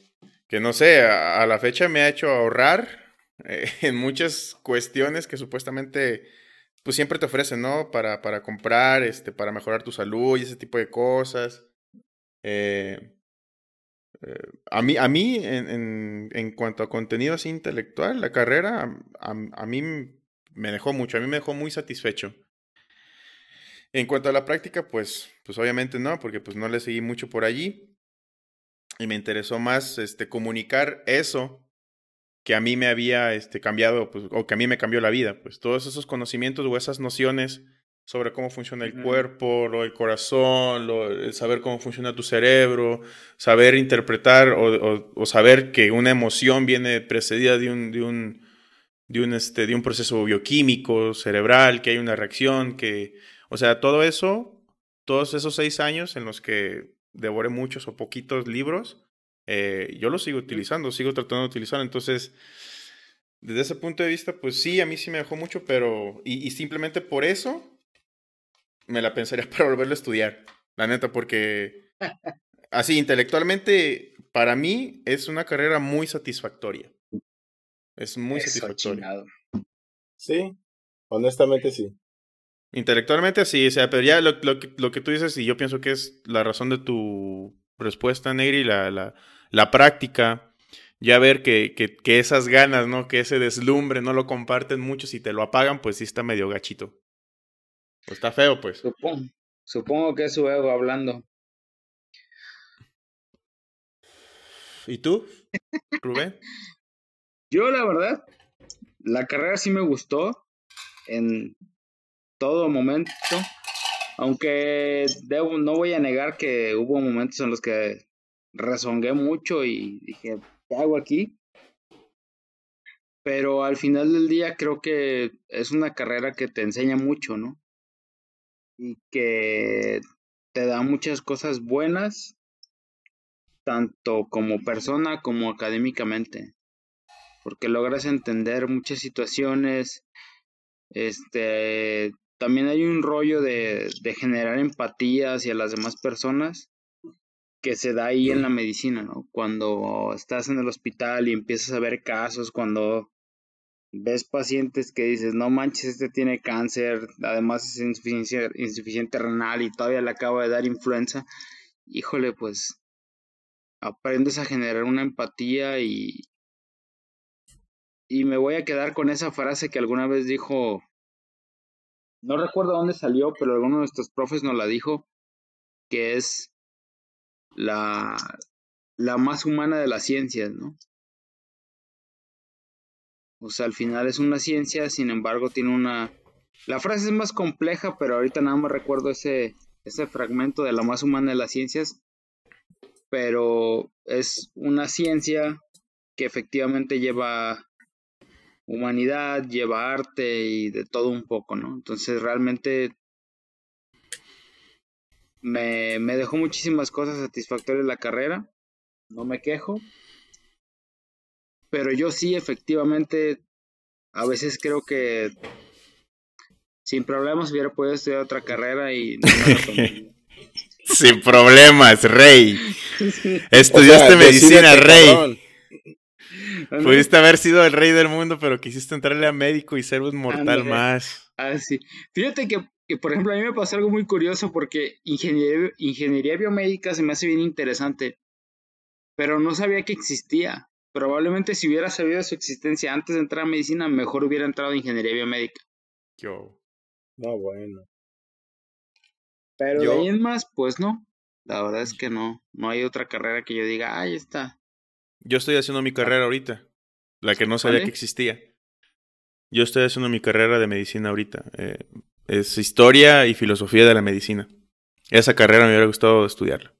que no sé, a, la fecha me ha hecho ahorrar eh, en muchas cuestiones que supuestamente pues siempre te ofrecen, ¿no? Para, para comprar, este, para mejorar tu salud y ese tipo de cosas. Eh, eh, a mí, a mí en, en, en, cuanto a contenido así intelectual, la carrera a, a, mí me dejó mucho, a mí me dejó muy satisfecho. En cuanto a la práctica, pues, pues obviamente no, porque pues no le seguí mucho por allí. Y me interesó más este, comunicar eso que a mí me había este, cambiado, pues, o que a mí me cambió la vida, pues todos esos conocimientos o esas nociones sobre cómo funciona el cuerpo, lo del corazón, lo, el saber cómo funciona tu cerebro, saber interpretar o, o, saber que una emoción viene precedida de un, de un, de un, este, de un proceso bioquímico, cerebral, que hay una reacción, que, o sea, todo eso, todos esos seis años en los que devoré muchos o poquitos libros, eh, yo lo sigo utilizando, sigo tratando de utilizar. Entonces, desde ese punto de vista, pues sí, a mí sí me dejó mucho, pero. Y, simplemente por eso me la pensaría para volverlo a estudiar. La neta, porque. Así, intelectualmente, para mí es una carrera muy satisfactoria. Es muy satisfactoria. Sí, honestamente sí. Intelectualmente sí, o sea, pero ya lo, lo, lo, que tú dices, y yo pienso que es la razón de tu respuesta, Negri, la, la, la práctica, ya ver que, que, que, esas ganas, ¿no? Que ese deslumbre no lo comparten muchos y te lo apagan, pues sí está medio gachito. Pues está feo, pues. Supongo, supongo que es su ego hablando. ¿Y tú, Rubén? Yo, la verdad, la carrera sí me gustó en todo momento. Aunque debo, no voy a negar que hubo momentos en los que rezongué mucho y dije, ¿qué hago aquí? Pero al final del día creo que es una carrera que te enseña mucho, ¿no? Y que te da muchas cosas buenas, tanto como persona como académicamente, porque logras entender muchas situaciones, este, también hay un rollo de, de generar empatía hacia las demás personas que se da ahí en la medicina, ¿no? Cuando estás en el hospital y empiezas a ver casos, cuando ves pacientes que dices, no manches, este tiene cáncer, además es insuficiente, insuficiente renal y todavía le acaba de dar influenza, híjole, pues aprendes a generar una empatía y, y me voy a quedar con esa frase que alguna vez dijo, no recuerdo dónde salió, pero alguno de nuestros profes nos la dijo, que es la, la más humana de las ciencias, ¿no? O sea, al final es una ciencia, sin embargo tiene una... La frase es más compleja, pero ahorita nada más recuerdo ese, ese fragmento de la más humana de las ciencias, pero es una ciencia que efectivamente lleva humanidad, lleva arte y de todo un poco, ¿no? Entonces realmente me, me dejó muchísimas cosas satisfactorias la carrera, no me quejo, pero yo sí efectivamente a veces creo que sin problemas hubiera podido estudiar otra carrera y no me Sin problemas, rey. Estudiaste medicina, rey. Pudiste haber sido el rey del mundo, pero quisiste entrarle a médico y ser un mortal más. Ah, sí. Fíjate que, que, por ejemplo, a mí me pasó algo muy curioso porque ingeniería, ingeniería biomédica se me hace bien interesante, pero no sabía que existía. Probablemente si hubiera sabido su existencia antes de entrar a medicina, mejor hubiera entrado a ingeniería biomédica. Yo. No, bueno. Pero de ahí en más, pues no. La verdad es que no. No hay otra carrera que yo diga, ahí está. Yo estoy haciendo mi carrera ahorita, la que no sabía que existía. Yo estoy haciendo mi carrera de medicina ahorita. Eh, es historia y filosofía de la medicina. Esa carrera me hubiera gustado estudiarla.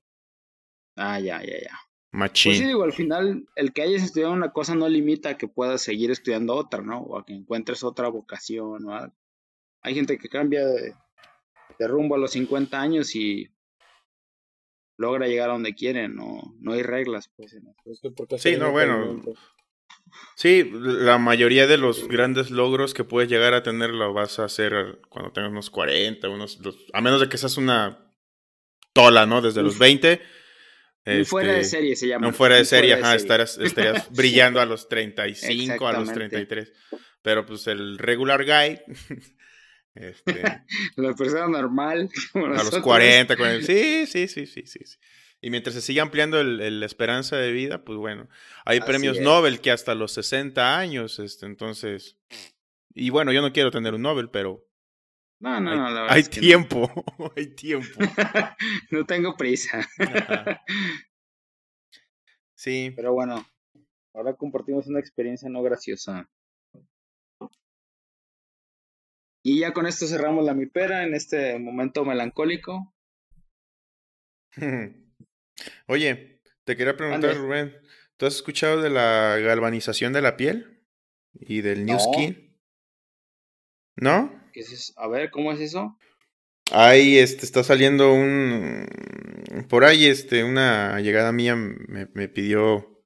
Ah, ya, ya, ya. Machín. Pues sí, digo, al final, el que hayas estudiado una cosa no limita a que puedas seguir estudiando otra, ¿no? O a que encuentres otra vocación o algo. Hay gente que cambia de, rumbo a los 50 años y logra llegar a donde quiere, no, no hay reglas, pues. sí, no, bueno. Sí, la mayoría de los grandes logros que puedes llegar a tener lo vas a hacer cuando tengas unos 40, unos, a menos de que seas una tola, ¿no? Desde los 20. Un fuera de este, serie se llama. Un fuera de serie, ajá, estarías, brillando a los 35, a los 33. Pero pues el regular guy Este, la persona normal. a los 40, Sí, sí, sí, sí, sí. Y mientras se sigue ampliando el, la esperanza de vida, pues bueno, hay premios Nobel que hasta los 60 años, este, entonces... Y bueno, yo no quiero tener un Nobel, pero... No, no, hay, no, la verdad Hay tiempo, hay tiempo. no tengo prisa. sí. Pero bueno, ahora compartimos una experiencia no graciosa. Y ya con esto cerramos la mipera en este momento melancólico. Oye, te quería preguntar, Rubén, ¿tú has escuchado de la galvanización de la piel y del New Skin? ¿No? ¿Qué es A ver, ¿cómo es eso? Ahí este, está saliendo un... Por ahí este, una llegada mía me, me pidió,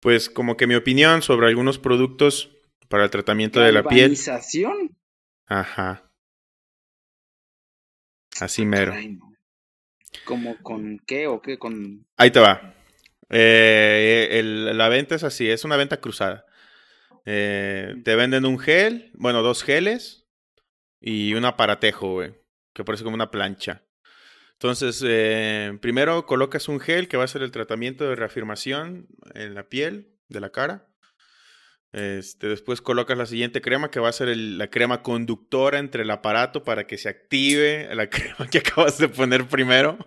pues como que mi opinión sobre algunos productos para el tratamiento de la piel. ¿Galvanización? Ajá. Así mero. ¿Cómo con qué o qué? Con... Ahí te va. Eh, la venta es así, es una venta cruzada. Eh, te venden un gel, bueno, dos geles y un aparatejo, güey, que parece como una plancha. Entonces, eh, primero colocas un gel que va a ser el tratamiento de reafirmación en la piel de la cara. Este, después colocas la siguiente crema que va a ser la crema conductora entre el aparato para que se active la crema que acabas de poner primero.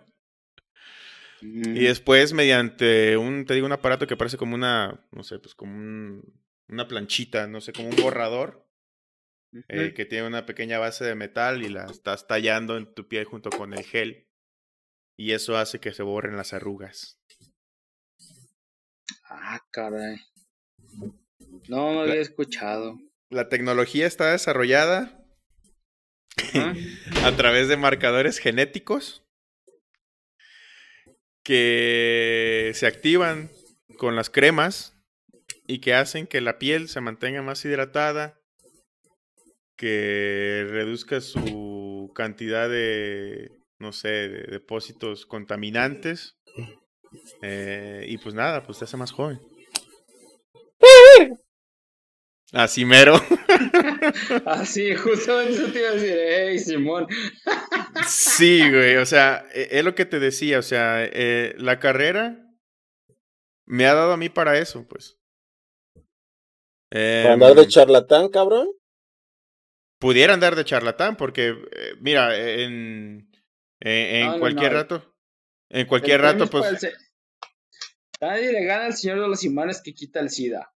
Y mm. después mediante un, te digo, un aparato que parece como una, no sé, pues como una planchita, no sé, como un borrador. Eh, que tiene una pequeña base de metal y la estás tallando en tu piel junto con el gel. Y eso hace que se borren las arrugas. Ah, caray. No, no había escuchado. La tecnología está desarrollada a través de marcadores genéticos que se activan con las cremas y que hacen que la piel se mantenga más hidratada, que reduzca su cantidad de, no sé, de depósitos contaminantes. Eh, y pues nada, pues te hace más joven. Así mero. Así, justamente eso te iba a decir, hey, Simón. sí, güey, o sea, e, es lo que te decía, o sea, eh, la carrera me ha dado a mí para eso, pues. ¿Para andar de em, charlatán, cabrón? Pudiera andar de charlatán, porque, eh, mira, en, en, cualquier rato, en cualquier rato, pues... Nadie le gana al señor de los imanes que quita el SIDA.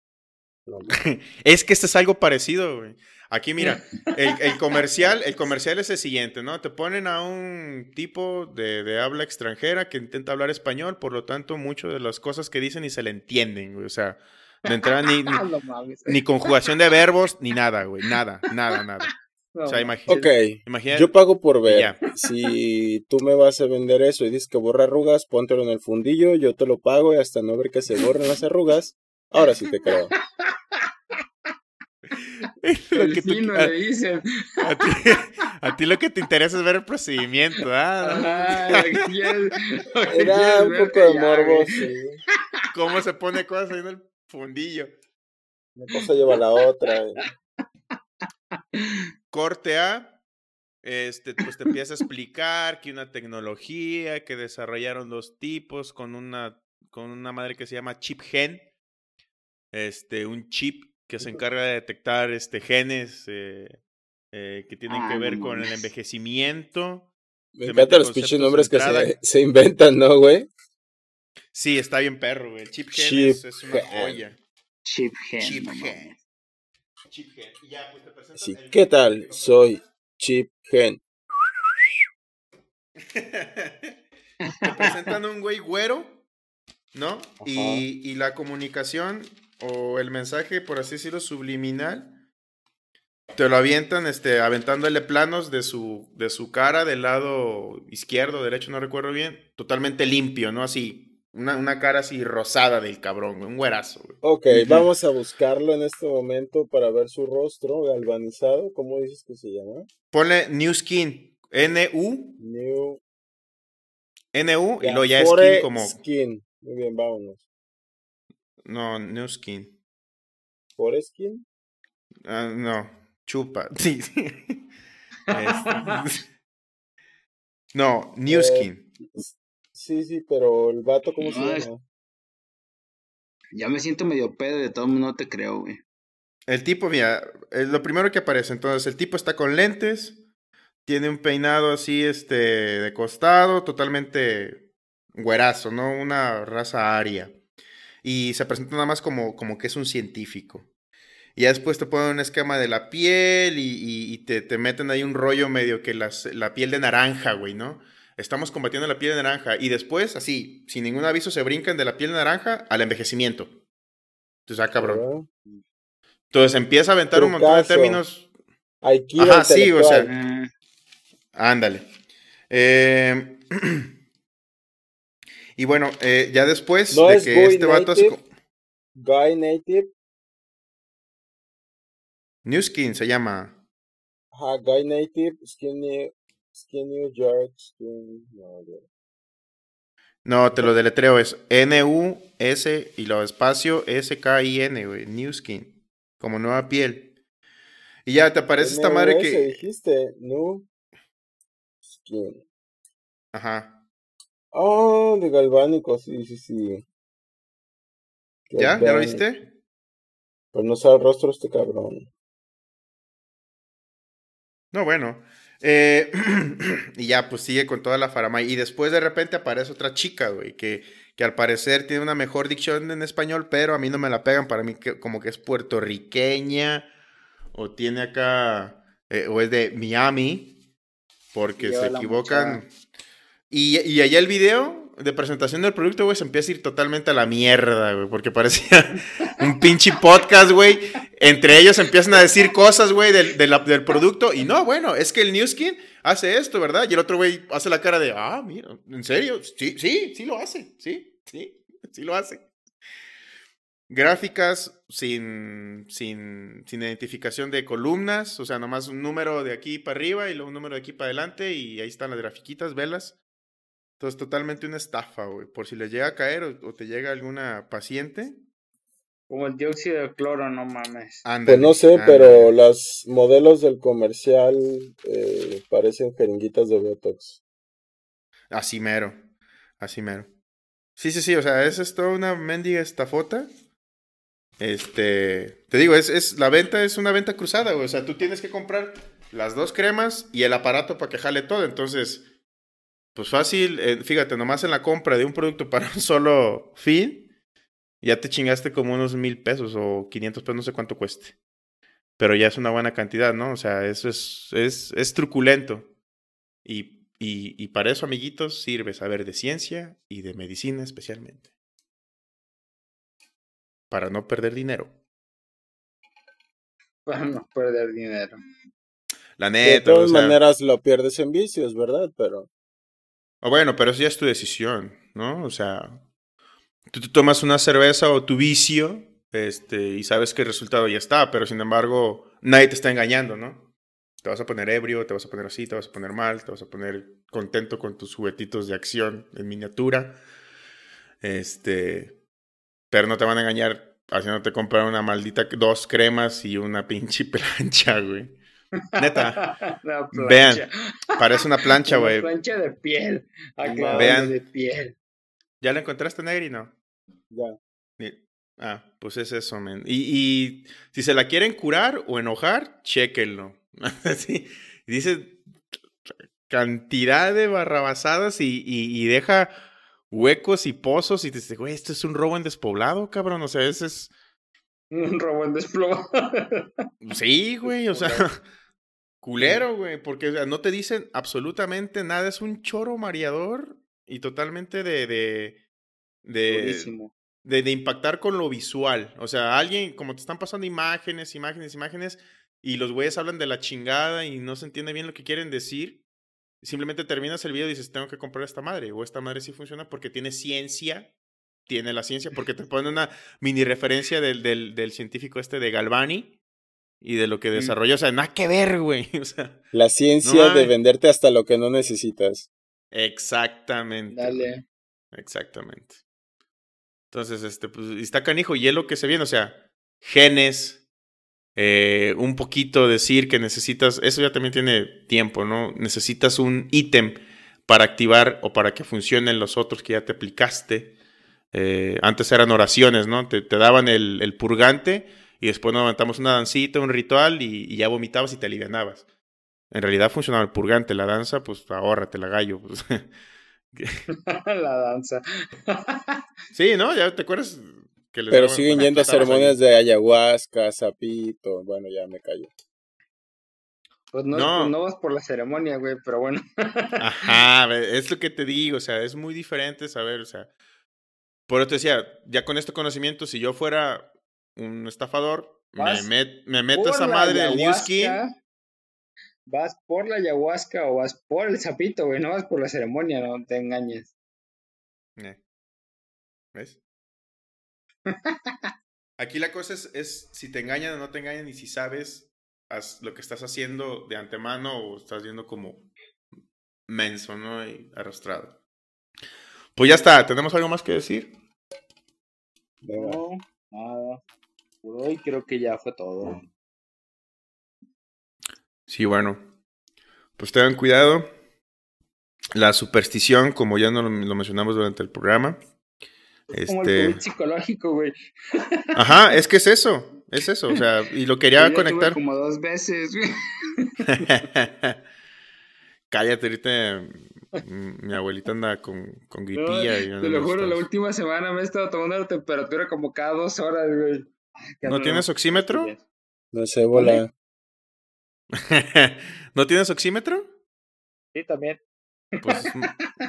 es que este es algo parecido, güey. Aquí, mira, el, comercial, el comercial es el siguiente, ¿no? Te ponen a un tipo de, habla extranjera que intenta hablar español, por lo tanto, muchas de las cosas que dicen ni se le entienden, güey. O sea, de entrada ni, ni, conjugación de verbos, ni nada, güey. Nada, nada, nada. o sea, imagínate. Ok, yo pago por ver. Si tú me vas a vender eso y dices que borra arrugas, póntelo en el fundillo, yo te lo pago y hasta no ver que se borren las arrugas, ahora sí te creo. lo que le dicen. A ti, lo que te interesa es ver el procedimiento, ¿ah? Era un poco de morbo, ¿Cómo se pone cosas ahí en el fundillo? Una cosa lleva a la otra. Corte A. Este, pues te empieza a explicar que una tecnología que desarrollaron dos tipos con una, con una madre que se llama chip gen. Este, un chip que se encarga de detectar este, genes eh, eh, que tienen que ah, ver con el envejecimiento. Me encantan los pinches nombres que se, inventan, ¿no, güey? Sí, está bien perro, güey. Chip Gen es, una joya. Chip Gen. Chip Chip Gen. Y ya, pues te presentan sí. ¿Qué tal? Soy Chip Gen. te presentan un güey güero, ¿no? Y, y, la comunicación o el mensaje, por así decirlo, subliminal, te lo avientan, este, aventándole planos de su, de su cara del lado izquierdo, derecho, no recuerdo bien, totalmente limpio, ¿no? Así, una, una, cara así rosada del cabrón, un güerazo. Ok, vamos a buscarlo en este momento para ver su rostro galvanizado. ¿Cómo dices que se llama? Ponle New Skin. N-U. New. N-U y luego ya Skin como. Skin. Muy bien, vámonos. No, New Skin. ¿Por Skin? Ah, no, chupa. Sí. Este, no, New eh, Skin. Sí, sí, pero el vato, ¿cómo se llama? Ya me siento medio pedo, de todo no te creo, güey. El tipo, mira, lo primero que aparece, entonces, el tipo está con lentes, tiene un peinado así, este, de costado, totalmente güerazo, ¿no? Una raza aria. Y se presenta nada más como, como que es un científico. Y ya después te ponen un esquema de la piel y, te, te, meten ahí un rollo medio que las, la piel de naranja, güey, ¿no? estamos combatiendo la piel de naranja y después, así, sin ningún aviso, se brincan de la piel de naranja al envejecimiento. Entonces, ah, cabrón. Entonces empieza a aventar un montón de términos. Ajá, sí, o sea. Ándale. Eh, y bueno, eh, ya después de que este vato hace. Guy Native. New Skin se llama. Ajá, Guy Native, Skinny Skinny York, no, te lo deletreo, es N-U-S y lo espacio S-K-I-N, güey, New Skin, como nueva piel. Y ya te aparece esta madre que. dijiste, New Skin. Ajá. Oh, de galvánico, sí, sí, sí. ¿Ya? ¿Ya lo viste? Pues no sabe el rostro este cabrón. No, bueno. Eh, y ya, pues sigue con toda la farama. Y después de repente aparece otra chica, güey, que, que al parecer tiene una mejor dicción en español, pero a mí no me la pegan. Para mí, que, como que es puertorriqueña, o tiene acá, eh, o es de Miami, porque se equivocan. Y, y allá el video de presentación del producto, güey, se empieza a ir totalmente a la mierda, güey, porque parecía un pinche podcast, güey. Entre ellos empiezan a decir cosas, güey, del, del, producto. Y no, bueno, es que el New Skin hace esto, ¿verdad? Y el otro güey hace la cara de, ah, mira, ¿en serio? Sí, sí, sí lo hace, sí, sí, sí lo hace. Gráficas sin, sin, sin identificación de columnas, o sea, nomás un número de aquí para arriba y luego un número de aquí para adelante y ahí están las grafiquitas, velas. Entonces, totalmente una estafa, güey. Por si le llega a caer o, te llega alguna paciente. Como el dióxido de cloro, no mames. pues no sé, pero los modelos del comercial eh, parecen jeringuitas de Botox. Así mero. Así mero. Sí, sí, sí. O sea, esa es toda una mendiga estafota. Este. Te digo, es, es, la venta es una venta cruzada, güey. O sea, tú tienes que comprar las dos cremas y el aparato para que jale todo. Entonces pues fácil, eh, fíjate, nomás en la compra de un producto para un solo fin, ya te chingaste como unos mil pesos o 500 pesos, no sé cuánto cueste. Pero ya es una buena cantidad, ¿no? O sea, eso es, es, es truculento. Y, y, y para eso, amiguitos, sirve saber de ciencia y de medicina especialmente. Para no perder dinero. Para no perder dinero. La neta. De todas maneras lo pierdes en vicios, ¿verdad? Pero. Ah, bueno, pero eso ya es tu decisión, ¿no? O sea, tú, tomas una cerveza o tu vicio este, y sabes que el resultado ya está, pero sin embargo, nadie te está engañando, ¿no? Te vas a poner ebrio, te vas a poner así, te vas a poner mal, te vas a poner contento con tus juguetitos de acción en miniatura. Este, pero no te van a engañar haciéndote comprar una maldita dos cremas y una pinche plancha, güey. Neta. Vean, parece una plancha, güey. plancha de piel. Vean. De piel. ¿Ya la encontraste, Negri? No. Ya. Ah, pues es eso, men. Y, si se la quieren curar o enojar, chéquenlo. sí. Dice cantidad de barrabasadas y, y, deja huecos y pozos y te dice, güey, esto es un robo en despoblado, cabrón. O sea, ese es Un robo en desploma. Sí, güey, o sea, culero, güey, porque no te dicen absolutamente nada, es un choro mareador y totalmente de, de, de, de, de, impactar con lo visual. O sea, alguien, como te están pasando imágenes, imágenes, imágenes, y los güeyes hablan de la chingada y no se entiende bien lo que quieren decir, simplemente terminas el video y dices, tengo que comprar esta madre, o esta madre sí funciona porque tiene ciencia, tiene la ciencia, porque te ponen una mini referencia del, del, del científico este de Galvani, y de lo que desarrolló. O sea, nada que ver, güey. O sea, la ciencia de venderte hasta lo que no necesitas. Exactamente. Dale. Exactamente. Entonces, este, pues, está canijo y es lo que se viene, o sea, genes, eh, un poquito decir que necesitas, eso ya también tiene tiempo, ¿no? Necesitas un ítem para activar o para que funcionen los otros que ya te aplicaste. Eh, antes eran oraciones, ¿no? Te, te daban el, el, purgante y después nos levantamos una dancita, un ritual y, y ya vomitabas y te alivianabas. En realidad funcionaba el purgante, la danza, pues ahórrate la gallo. Pues. la danza. sí, ¿no? Ya te acuerdas que les Pero siguen yendo a ceremonias de ayahuasca, sapito, bueno, ya me callo. Pues no, no. Pues no vas por la ceremonia, güey, pero bueno. Ajá, es lo que te digo, o sea, es muy diferente saber, o sea. Por eso te decía, ya con este conocimiento, si yo fuera un estafador, me, me, meto esa madre del New Skin vas por la ayahuasca o vas por el sapito, güey, no vas por la ceremonia, no te engañes. Eh. ¿Ves? Aquí la cosa es, es, si te engañan o no te engañan y si sabes lo que estás haciendo de antemano o estás viendo como menso, ¿no? Y arrastrado. Pues ya está, ¿tenemos algo más que decir? No, nada. Por hoy creo que ya fue todo. Sí, bueno. Pues tengan cuidado. La superstición, como ya no lo, mencionamos durante el programa. Es este... como el psicológico, güey. Ajá, es que es eso. Es eso. O sea, y lo quería conectar. como dos veces, güey. Cállate, ahorita mi abuelita anda con, con gripilla. y te lo juro, la última semana me he estado tomando la temperatura como cada dos horas, güey. ¿No tienes oxímetro? No sé, bola. ¿No tienes oxímetro? Sí, también. Pues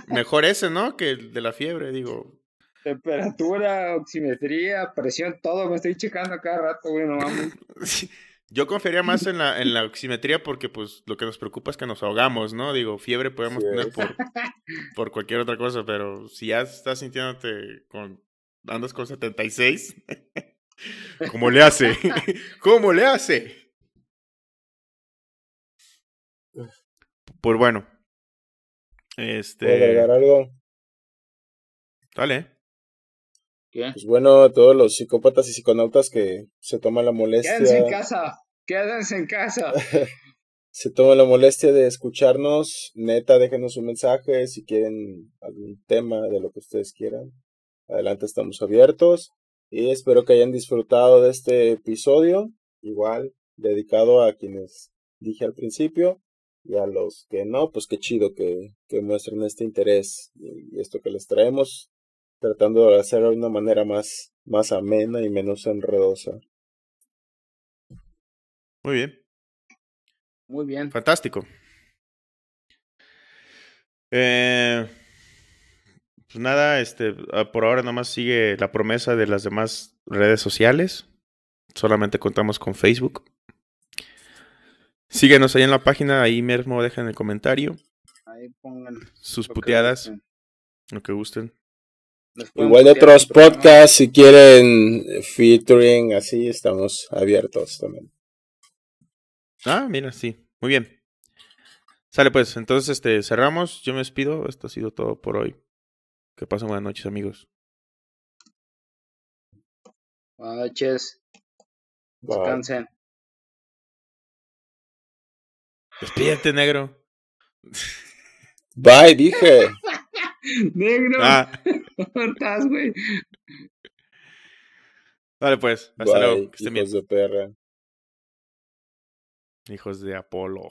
mejor ese, ¿no? Que el de la fiebre, digo. Temperatura, oximetría, presión, todo, me estoy checando cada rato, güey, no mames. Yo confiaría más en la, en la oximetría porque pues lo que nos preocupa es que nos ahogamos, ¿no? Digo, fiebre podemos tener por, por cualquier otra cosa, pero si ya estás sintiéndote con, andas con 76, ¿cómo le hace? ¿Cómo le hace? Pues bueno. Este. ¿Puedo agregar algo? Dale. ¿Qué? Pues bueno, a todos los psicópatas y psiconautas que se toman la molestia. Quédense en casa. Quédense en casa. se toman la molestia de escucharnos. Neta, déjenos un mensaje si quieren algún tema de lo que ustedes quieran. Adelante, estamos abiertos. Y espero que hayan disfrutado de este episodio. Igual, dedicado a quienes dije al principio. Y a los que no, pues qué chido que, que muestren este interés y esto que les traemos, tratando de hacerlo de una manera más, más amena y menos enredosa. Muy bien. Muy bien. Fantástico. Eh, pues nada, este, ah, por ahora nomás sigue la promesa de las demás redes sociales. Solamente contamos con Facebook. Síguenos ahí en la página, ahí mismo dejen el comentario. Ahí pongan sus puteadas, lo que gusten. Igual de otros podcasts, si quieren featuring, así estamos abiertos también. Ah, mira, sí, muy bien. Sale pues, entonces este cerramos, yo me despido, esto ha sido todo por hoy. Que pasen buenas noches, amigos. Buenas noches. Descansen. Despídete, negro. Bye, dije. negro. Ah. ¿Cómo estás, güey? Vale, pues. Hasta luego. Que estén hijos de perra. Hijos de Apolo.